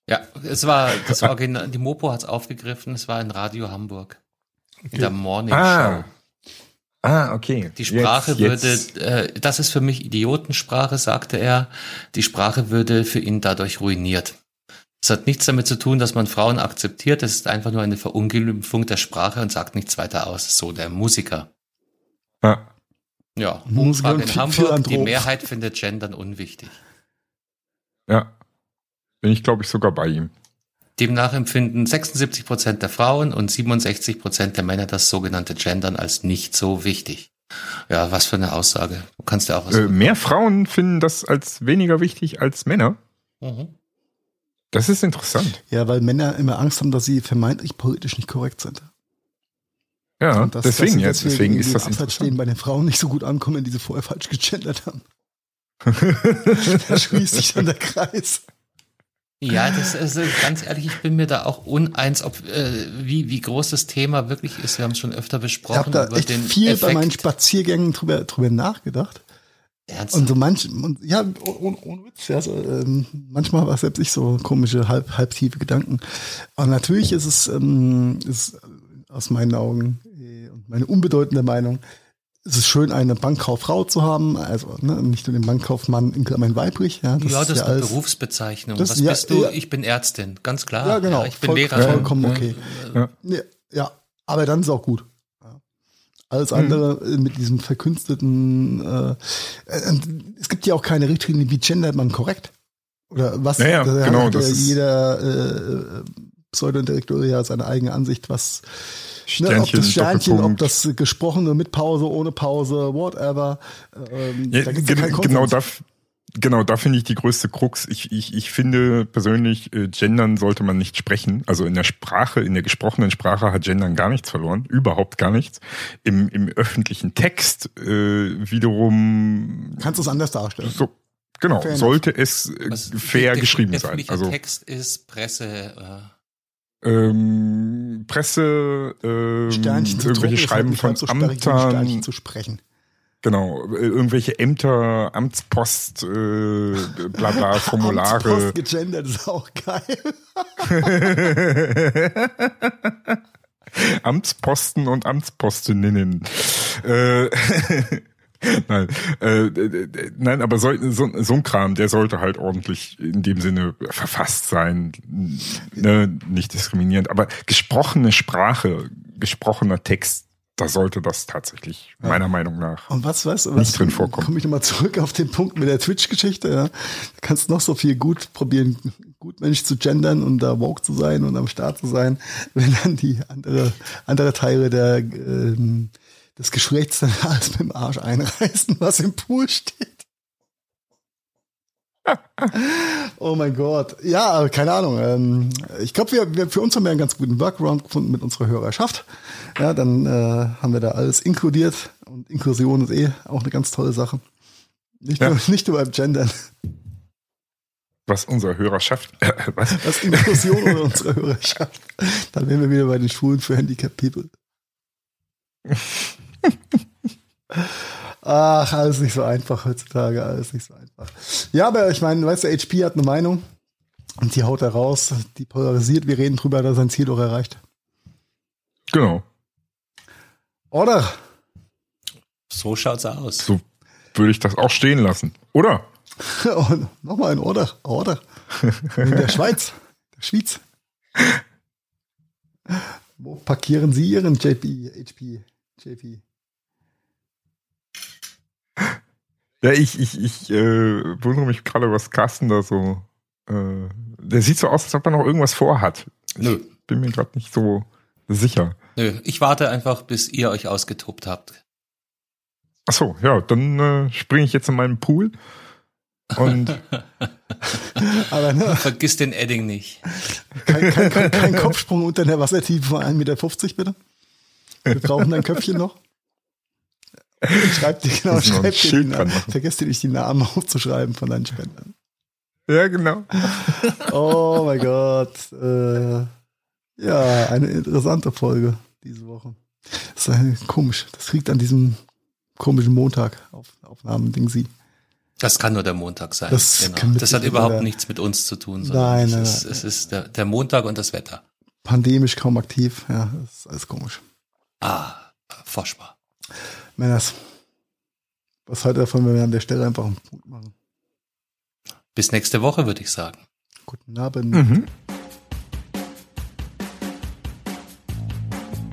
Ja, es war das Original, die Mopo hat es aufgegriffen, es war in Radio Hamburg. Okay. In der Morning ah. Show. Ah, okay. Die Sprache jetzt, jetzt. würde, äh, das ist für mich Idiotensprache, sagte er. Die Sprache würde für ihn dadurch ruiniert. Es hat nichts damit zu tun, dass man Frauen akzeptiert. Es ist einfach nur eine Verunglimpfung der Sprache und sagt nichts weiter aus. So der Musiker. Ja. Ja, Umfrage in Hamburg. Die Mehrheit findet Gendern unwichtig. Ja. Bin ich, glaube ich, sogar bei ihm. Demnach empfinden 76 Prozent der Frauen und 67 Prozent der Männer das sogenannte Gendern als nicht so wichtig. Ja, was für eine Aussage. Du kannst ja auch was. Äh, mehr Frauen finden das als weniger wichtig als Männer. Mhm. Das ist interessant. Ja, weil Männer immer Angst haben, dass sie vermeintlich politisch nicht korrekt sind. Ja, das, deswegen das jetzt. Deswegen ist das Abseits stehen bei den Frauen nicht so gut ankommen, wenn diese vorher falsch gegendert haben. da schließt sich dann der Kreis. Ja, das ist also ganz ehrlich, ich bin mir da auch uneins, ob äh, wie wie groß das Thema wirklich ist. Wir haben es schon öfter besprochen. Ich habe da echt viel Effekt. bei meinen Spaziergängen drüber, drüber nachgedacht. Ernsthaft? Und so manch, und, ja, ohne, ohne Witz, ja, so, ähm, manchmal war selbst ich so komische, halb, halbtiefe Gedanken. Aber natürlich ist es, ähm, ist aus meinen Augen äh, und meine unbedeutende Meinung, es ist schön, eine Bankkauffrau zu haben, also ne, nicht nur den Bankkaufmann in Klammern weibrig. Ja, das, ja, das ist, ja eine alles, Berufsbezeichnung. Das- Was ja, bist du? ja. Ich bin Ärztin, ganz klar. Ja, genau. ich bin voll, Lehrerin. Vollkommen okay. Ja. Ja. ja, aber dann ist auch gut. Alles andere äh, mit diesem verkünsteten, äh, äh, es gibt ja auch keine Richtlinie, wie gendert man korrekt. Oder was, Ja, ja, da genau, hat das jeder äh, Ja seine eigene Ansicht, was ne, ob Sternchen, das Sternchen, ob das gesprochene mit Pause, ohne Pause, whatever. Ähm, Ja, da gibt's ja keinen genau da, genau da finde ich die größte Krux. Ich, ich, ich finde persönlich, äh, gendern sollte man nicht sprechen. Also in der Sprache, in der gesprochenen Sprache hat gendern gar nichts verloren, überhaupt gar nichts. Im, im öffentlichen Text äh, wiederum Kannst du es anders darstellen? so genau Fair sollte es äh, fair geschrieben der sein. Also Text ist Presse. Äh, ähm, Presse, ähm, Sternchen irgendwelche halt Schreiben von so Amtern, zu sprechen. genau, äh, irgendwelche Ämter, Amtspost, äh, bla bla, Formulare. Amtspost gegendert ist auch geil. Amtsposten und Amtspostinnen. Äh, nein, äh, nein, aber so, so, so ein Kram, der sollte halt ordentlich in dem Sinne verfasst sein, ne, nicht diskriminierend. Aber gesprochene Sprache, gesprochener Text, da sollte das tatsächlich meiner Meinung nach. Und was, was, was Nicht drin vorkommen. Komme ich nochmal zurück auf den Punkt mit der Twitch-Geschichte. Ja. Du kannst noch so viel gut probieren, gutmensch zu gendern und da woke zu sein und am Start zu sein, wenn dann die andere, andere Teile der, ähm, des Geschlechts dann alles mit dem Arsch einreißen, was im Pool steht. Oh mein Gott. Ja, keine Ahnung. Ähm, ich glaube, wir, wir, für uns haben wir einen ganz guten Workaround gefunden mit unserer Hörerschaft. Ja, dann äh, haben wir da alles inkludiert. Und Inklusion ist eh auch eine ganz tolle Sache. Nicht, Ja. nur, nicht nur beim Gendern. Was unsere Hörerschaft, äh, was? Das Inklusion oder unsere Hörerschaft. Dann wären wir wieder bei den Schulen für Handicap People. Ach, alles nicht so einfach heutzutage, alles nicht so einfach. Ja, aber ich meine, weißt du, HP hat eine Meinung und die haut da raus, die polarisiert, wir reden drüber, dass er sein Ziel doch erreicht. Genau. Oder? so schaut's aus. So würde ich das auch stehen lassen. Oder? Und nochmal ein Oder, Oder. In der Schweiz, der Schweiz. Wo parkieren Sie Ihren JP, HP, JP? Ja, ich, ich, ich äh, wundere mich gerade, was Carsten da so. Äh, der sieht so aus, als ob er noch irgendwas vorhat. Nö. Ich bin mir gerade nicht so sicher. Nö, ich warte einfach, bis ihr euch ausgetobt habt. Ach so, ja, dann äh, springe ich jetzt in meinen Pool. Und Aber ne, Vergiss den Edding nicht. kein, kein, kein, kein Kopfsprung unter einer Wassertiefe von 1,50 Meter, bitte. Wir brauchen dein Köpfchen noch. Und schreib dir, genau, schreib dir die Namen. Vergesst dir nicht, die Namen aufzuschreiben von deinen Spendern. ja, genau. Oh mein Gott. Äh, ja, eine interessante Folge diese Woche. Das ist komisch. Das liegt an diesem komischen Montag auf Aufnahmen-Ding sie. Das kann nur der Montag sein. Das genau. das hat überhaupt der- nichts mit uns zu tun, sondern Nein, es, nein, ist, nein. es ist der, der Montag und das Wetter. Pandemisch kaum aktiv. Ja, das ist alles komisch. Ah, forschbar. Männers. Was haltet ihr davon, wenn wir an der Stelle einfach einen Punkt machen? Bis nächste Woche, würde ich sagen. Guten Abend. Mhm.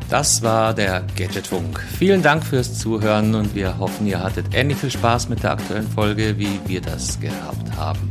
Das war der Gadgetfunk. Vielen Dank fürs Zuhören und wir hoffen, ihr hattet ähnlich viel Spaß mit der aktuellen Folge, wie wir das gehabt haben.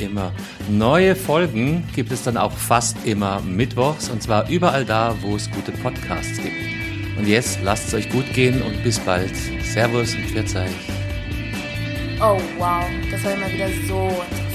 immer. Neue Folgen gibt es dann auch fast immer mittwochs und zwar überall da, wo es gute Podcasts gibt. Und jetzt lasst es euch gut gehen und bis bald. Servus und Pfiat euch. Oh wow, das war immer wieder so.